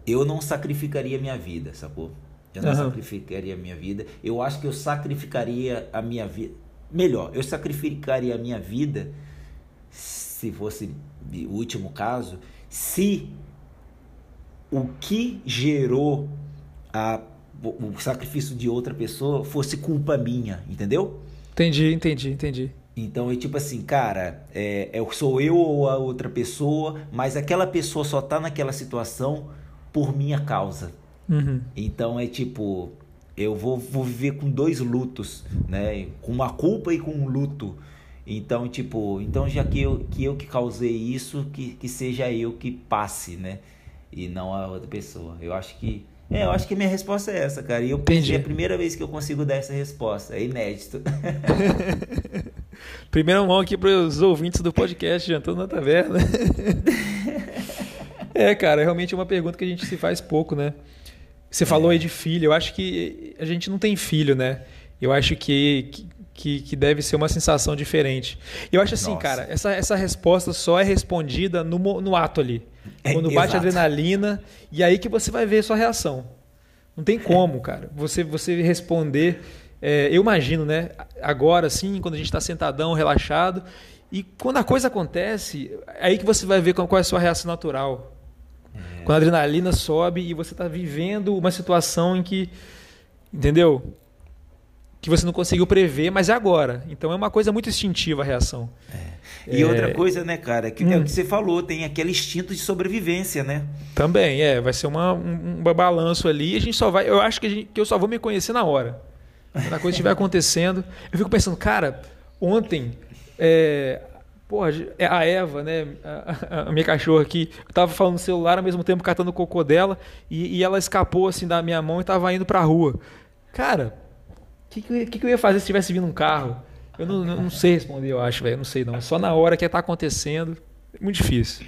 Speaker 1: eu não sacrificaria minha vida, sacou? Eu não uhum. sacrificaria a minha vida. Eu acho que eu sacrificaria a minha vida. Melhor, eu sacrificaria a minha vida, se fosse o último caso, se o que gerou a, o sacrifício de outra pessoa fosse culpa minha, entendeu?
Speaker 2: Entendi, entendi, entendi.
Speaker 1: Então é tipo assim, cara, é, é, sou eu ou a outra pessoa, mas aquela pessoa só tá naquela situação por minha causa.
Speaker 2: Uhum.
Speaker 1: Então é tipo, eu vou, vou viver com dois lutos, né? Com uma culpa e com um luto. Então, tipo, então já que eu que, eu que causei isso, que, que seja eu que passe, né? E não a outra pessoa. Eu acho que. É, eu acho que minha resposta é essa, cara. E eu Entendi. é a primeira vez que eu consigo dar essa resposta. É inédito. *laughs*
Speaker 2: Primeira mão aqui para os ouvintes do podcast Jantando na Taverna. *laughs* é, cara, é realmente uma pergunta que a gente se faz pouco, né? Você falou é. aí de filho. Eu acho que a gente não tem filho, né? Eu acho que, que que, que deve ser uma sensação diferente. Eu acho assim, Nossa. cara, essa, essa resposta só é respondida no, no ato ali. É, quando bate a adrenalina, e aí que você vai ver sua reação. Não tem como, cara. Você, você responder. É, eu imagino, né? Agora, sim, quando a gente está sentadão, relaxado, e quando a coisa acontece, é aí que você vai ver qual é a sua reação natural. É. Quando a adrenalina sobe e você está vivendo uma situação em que. Entendeu? Que você não conseguiu prever, mas é agora. Então é uma coisa muito instintiva a reação.
Speaker 1: É. E é... outra coisa, né, cara, que hum. é o hum. que você falou, tem aquele instinto de sobrevivência, né?
Speaker 2: Também, é. Vai ser uma, um, um balanço ali. A gente só vai. Eu acho que, gente, que eu só vou me conhecer na hora. Quando a coisa estiver *laughs* acontecendo. Eu fico pensando, cara, ontem. É, porra, é a Eva, né? A, a, minha cachorra aqui, eu tava falando no celular ao mesmo tempo catando o cocô dela e, e ela escapou assim da minha mão e tava indo pra rua. Cara, que, que, que, eu ia fazer se tivesse vindo um carro? Eu não, não sei responder, eu acho, velho. Não sei não. Só na hora que tá acontecendo. É muito difícil.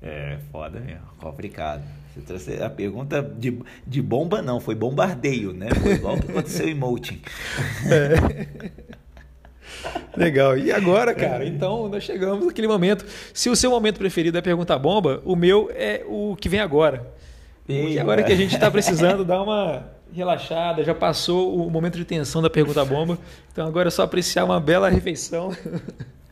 Speaker 1: É, foda mesmo. Complicado. Você trouxe a pergunta de, de bomba, não. Foi bombardeio, né? Foi igual que aconteceu em Moulting.
Speaker 2: É. *laughs* Legal. E agora, cara? Então, nós chegamos naquele momento. Se o seu momento preferido é perguntar bomba, o meu é o que vem agora. E agora que a gente está precisando dar uma relaxada, já passou o momento de tensão da pergunta bomba. Então agora é só apreciar uma bela refeição.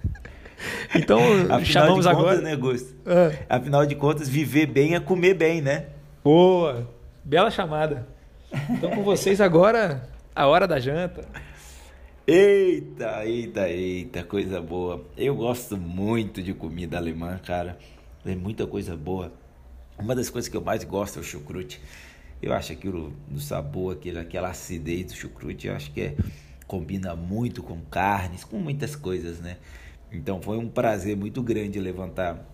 Speaker 2: *laughs* então,
Speaker 1: Afinal chamamos de contas, agora. Né, Gusto? É. Afinal de contas, viver bem é comer bem, né?
Speaker 2: Boa! Bela chamada. Então, com vocês agora, a hora da janta.
Speaker 1: Eita, eita, eita, coisa boa. Eu gosto muito de comida alemã, cara. Tem muita coisa boa. Uma das coisas que eu mais gosto é o chucrute. Eu acho aquilo do sabor, aquele, aquela acidez do chucrute, eu acho que é, combina muito com carnes, com muitas coisas, né? Então foi um prazer muito grande levantar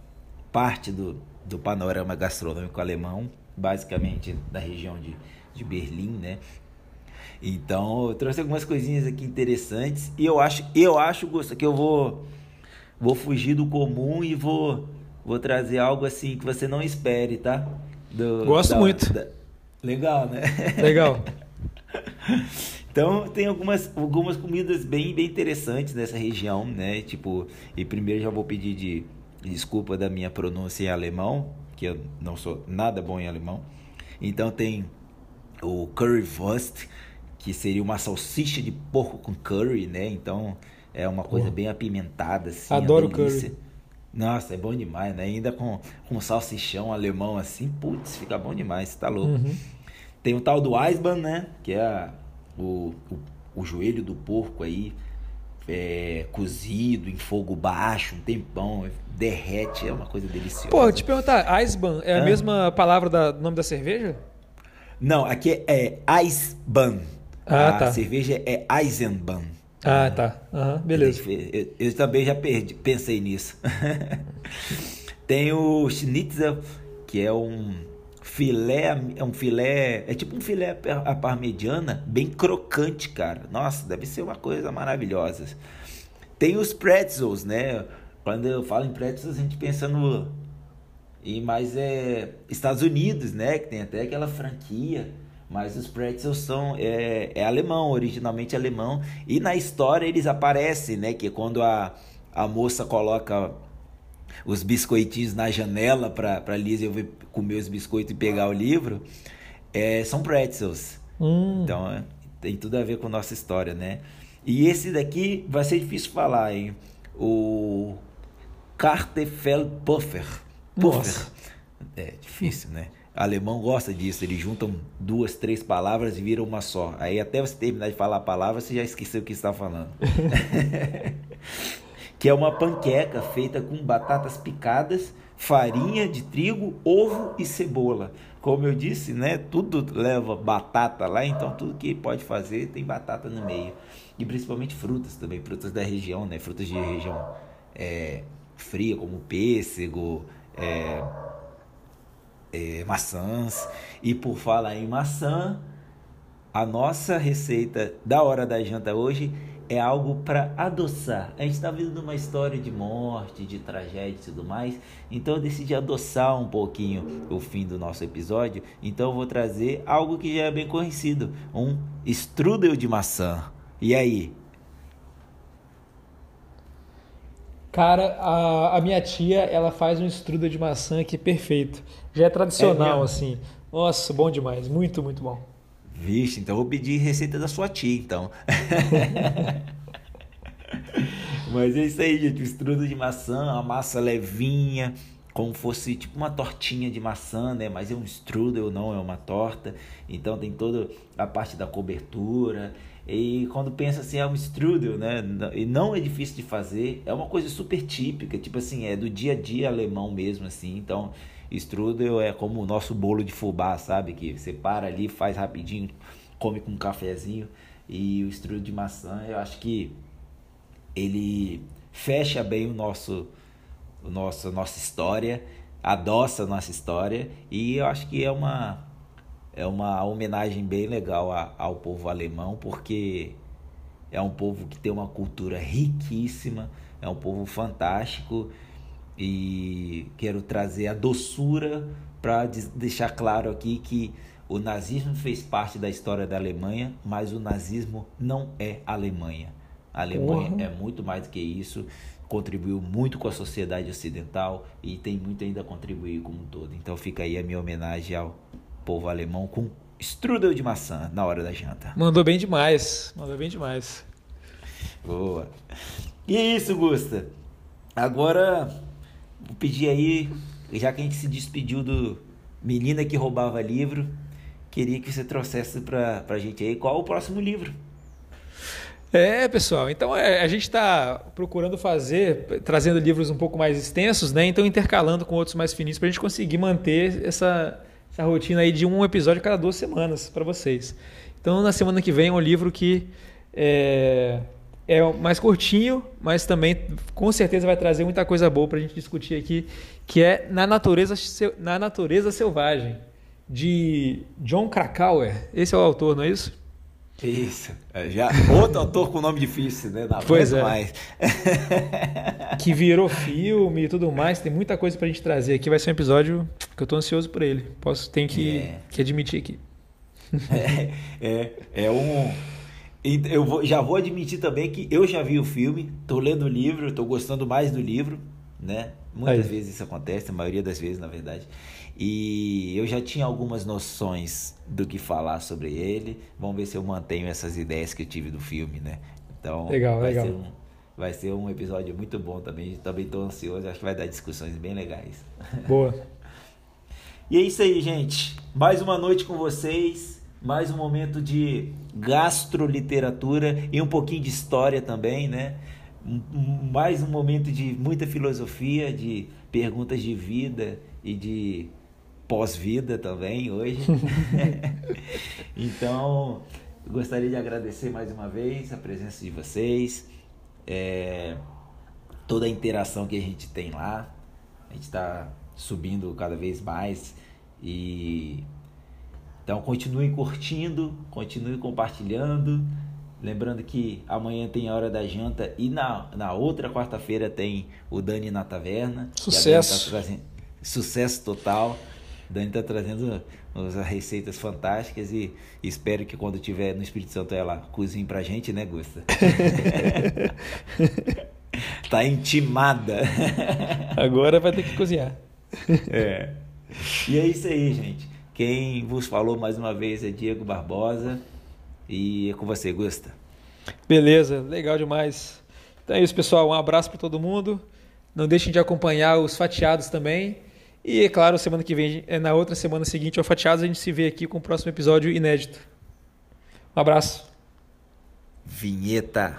Speaker 1: parte do, do panorama gastronômico alemão, basicamente da região de, de Berlim, né? Então eu trouxe algumas coisinhas aqui interessantes e eu acho, eu acho que eu vou vou fugir do comum e vou vou trazer algo assim que você não espere, tá?
Speaker 2: Do, Gosto da, muito. Da...
Speaker 1: Legal, né?
Speaker 2: Legal. *laughs*
Speaker 1: Então tem algumas, algumas comidas bem, bem interessantes nessa região, né? Tipo, e primeiro já vou pedir de desculpa da minha pronúncia em alemão, que eu não sou nada bom em alemão. Então tem o Currywurst, que seria uma salsicha de porco com curry, né? Então é uma coisa bem apimentada, assim.
Speaker 2: Adoro curry.
Speaker 1: Nossa, é bom demais, né? Ainda com, com salsichão alemão assim, putz, fica bom demais, tá louco. Uhum. Tem o tal do Eisbahn, né? Que é a, o, o, o joelho do porco aí, é, cozido em fogo baixo, um tempão, derrete, é uma coisa deliciosa.
Speaker 2: Pô, te perguntar, Eisbahn é a mesma palavra do nome da cerveja?
Speaker 1: Não, aqui é Eisbahn. Ah, a tá. cerveja é Eisenbahn.
Speaker 2: Ah, tá. Uhum, beleza.
Speaker 1: Eu, eu, também já perdi, pensei nisso. *laughs* Tem o Schnitzel, que é um filé, é um filé, é tipo um filé a parmegiana, bem crocante, cara. Nossa, deve ser uma coisa maravilhosa. Tem os pretzels, né? Quando eu falo em pretzels, a gente pensa no e mais é Estados Unidos, né? Que tem até aquela franquia. Mas os pretzels são é, é alemão, originalmente alemão. E na história eles aparecem, né? Que quando a, a moça coloca os biscoitinhos na janela para Lisa eu ver comer os biscoitos e pegar o livro, é, são pretzels. Hum. Então é, tem tudo a ver com nossa história, né? E esse daqui vai ser difícil falar, hein? O Kartoffelpuffer. Puffer. É difícil, né? Alemão gosta disso, eles juntam duas, três palavras e viram uma só. Aí até você terminar de falar a palavra, você já esqueceu o que está falando. *laughs* que é uma panqueca feita com batatas picadas, farinha de trigo, ovo e cebola. Como eu disse, né, tudo leva batata lá, então tudo que pode fazer tem batata no meio. E principalmente frutas também, frutas da região, né, frutas de região é, fria, como pêssego, é, é, maçãs. E por falar em maçã, a nossa receita da hora da janta hoje é algo para adoçar. A gente está vivendo uma história de morte, de tragédia e tudo mais, então eu decidi adoçar um pouquinho o fim do nosso episódio. Então eu vou trazer algo que já é bem conhecido: um strudel de maçã. E aí?
Speaker 2: Cara, a, a minha tia ela faz um strudel de maçã que é perfeito. Já é tradicional, é assim. Nossa, bom demais. Muito, muito bom.
Speaker 1: Vixe, então eu vou pedir receita da sua tia, então. *laughs* Mas é isso aí, gente. O estrudo de maçã, a massa levinha, como fosse tipo uma tortinha de maçã, né? Mas é um strudel, não é uma torta. Então tem toda a parte da cobertura. E quando pensa assim, é um strudel, né? E não é difícil de fazer. É uma coisa super típica, tipo assim, é do dia a dia alemão mesmo, assim. Então Strudel é como o nosso bolo de fubá, sabe? Que você para ali, faz rapidinho, come com um cafezinho. E o strudel de maçã, eu acho que ele fecha bem o nosso, o nosso nossa história, adoça a nossa história. E eu acho que é uma, é uma homenagem bem legal a, ao povo alemão, porque é um povo que tem uma cultura riquíssima, é um povo fantástico e quero trazer a doçura para deixar claro aqui que o nazismo fez parte da história da Alemanha, mas o nazismo não é Alemanha. A Alemanha uhum. é muito mais do que isso, contribuiu muito com a sociedade ocidental e tem muito ainda a contribuir como um todo. Então fica aí a minha homenagem ao povo alemão com strudel de maçã na hora da janta.
Speaker 2: Mandou bem demais, mandou bem demais.
Speaker 1: Boa. E é isso, Gusta. Agora Vou pedir aí, já que a gente se despediu do Menina que Roubava Livro, queria que você trouxesse pra, pra gente aí qual o próximo livro.
Speaker 2: É, pessoal. Então é, a gente está procurando fazer, trazendo livros um pouco mais extensos, né? Então intercalando com outros mais fininhos para a gente conseguir manter essa, essa rotina aí de um episódio cada duas semanas para vocês. Então na semana que vem é um livro que é, é mais curtinho, mas também com certeza vai trazer muita coisa boa para a gente discutir aqui, que é Na Natureza, na Natureza Selvagem, de John Krakauer. Esse é o autor, não é isso?
Speaker 1: Isso. É, já, outro autor com nome difícil, né? Não
Speaker 2: pois é. mais. *laughs* que virou filme e tudo mais. Tem muita coisa pra gente trazer aqui. Vai ser um episódio que eu tô ansioso por ele. Posso, tenho que, é. que admitir aqui. *laughs*
Speaker 1: É, é, é um. Eu vou, já vou admitir também que eu já vi o filme, tô lendo o livro, tô gostando mais do livro, né? Muitas Aí. vezes isso acontece, a maioria das vezes, na verdade. E eu já tinha algumas noções do que falar sobre ele. Vamos ver se eu mantenho essas ideias que eu tive do filme, né? Então,
Speaker 2: legal,
Speaker 1: vai
Speaker 2: legal.
Speaker 1: Ser um, vai ser um episódio muito bom também. Também estou ansioso, acho que vai dar discussões bem legais.
Speaker 2: Boa. *laughs*
Speaker 1: e é isso aí, gente. Mais uma noite com vocês. Mais um momento de gastroliteratura e um pouquinho de história também, né? Mais um momento de muita filosofia, de perguntas de vida e de pós-vida também hoje. *laughs* então, gostaria de agradecer mais uma vez a presença de vocês, é, toda a interação que a gente tem lá. A gente está subindo cada vez mais e então continue curtindo, continue compartilhando. Lembrando que amanhã tem a hora da janta e na, na outra quarta-feira tem o Dani na taverna.
Speaker 2: Tá Sucesso.
Speaker 1: Tá trazendo, sucesso total. Dani está trazendo as receitas fantásticas e espero que quando tiver no Espírito Santo ela cozinhe pra gente, né, Gusta? *laughs* tá intimada.
Speaker 2: Agora vai ter que cozinhar.
Speaker 1: É. E é isso aí, gente. Quem vos falou mais uma vez é Diego Barbosa e é com você, Gusta.
Speaker 2: Beleza, legal demais. Então é isso, pessoal. Um abraço para todo mundo. Não deixem de acompanhar os fatiados também. E, é claro, semana que vem, é na outra semana seguinte, ao Fatiados, a gente se vê aqui com o próximo episódio inédito. Um abraço.
Speaker 1: Vinheta.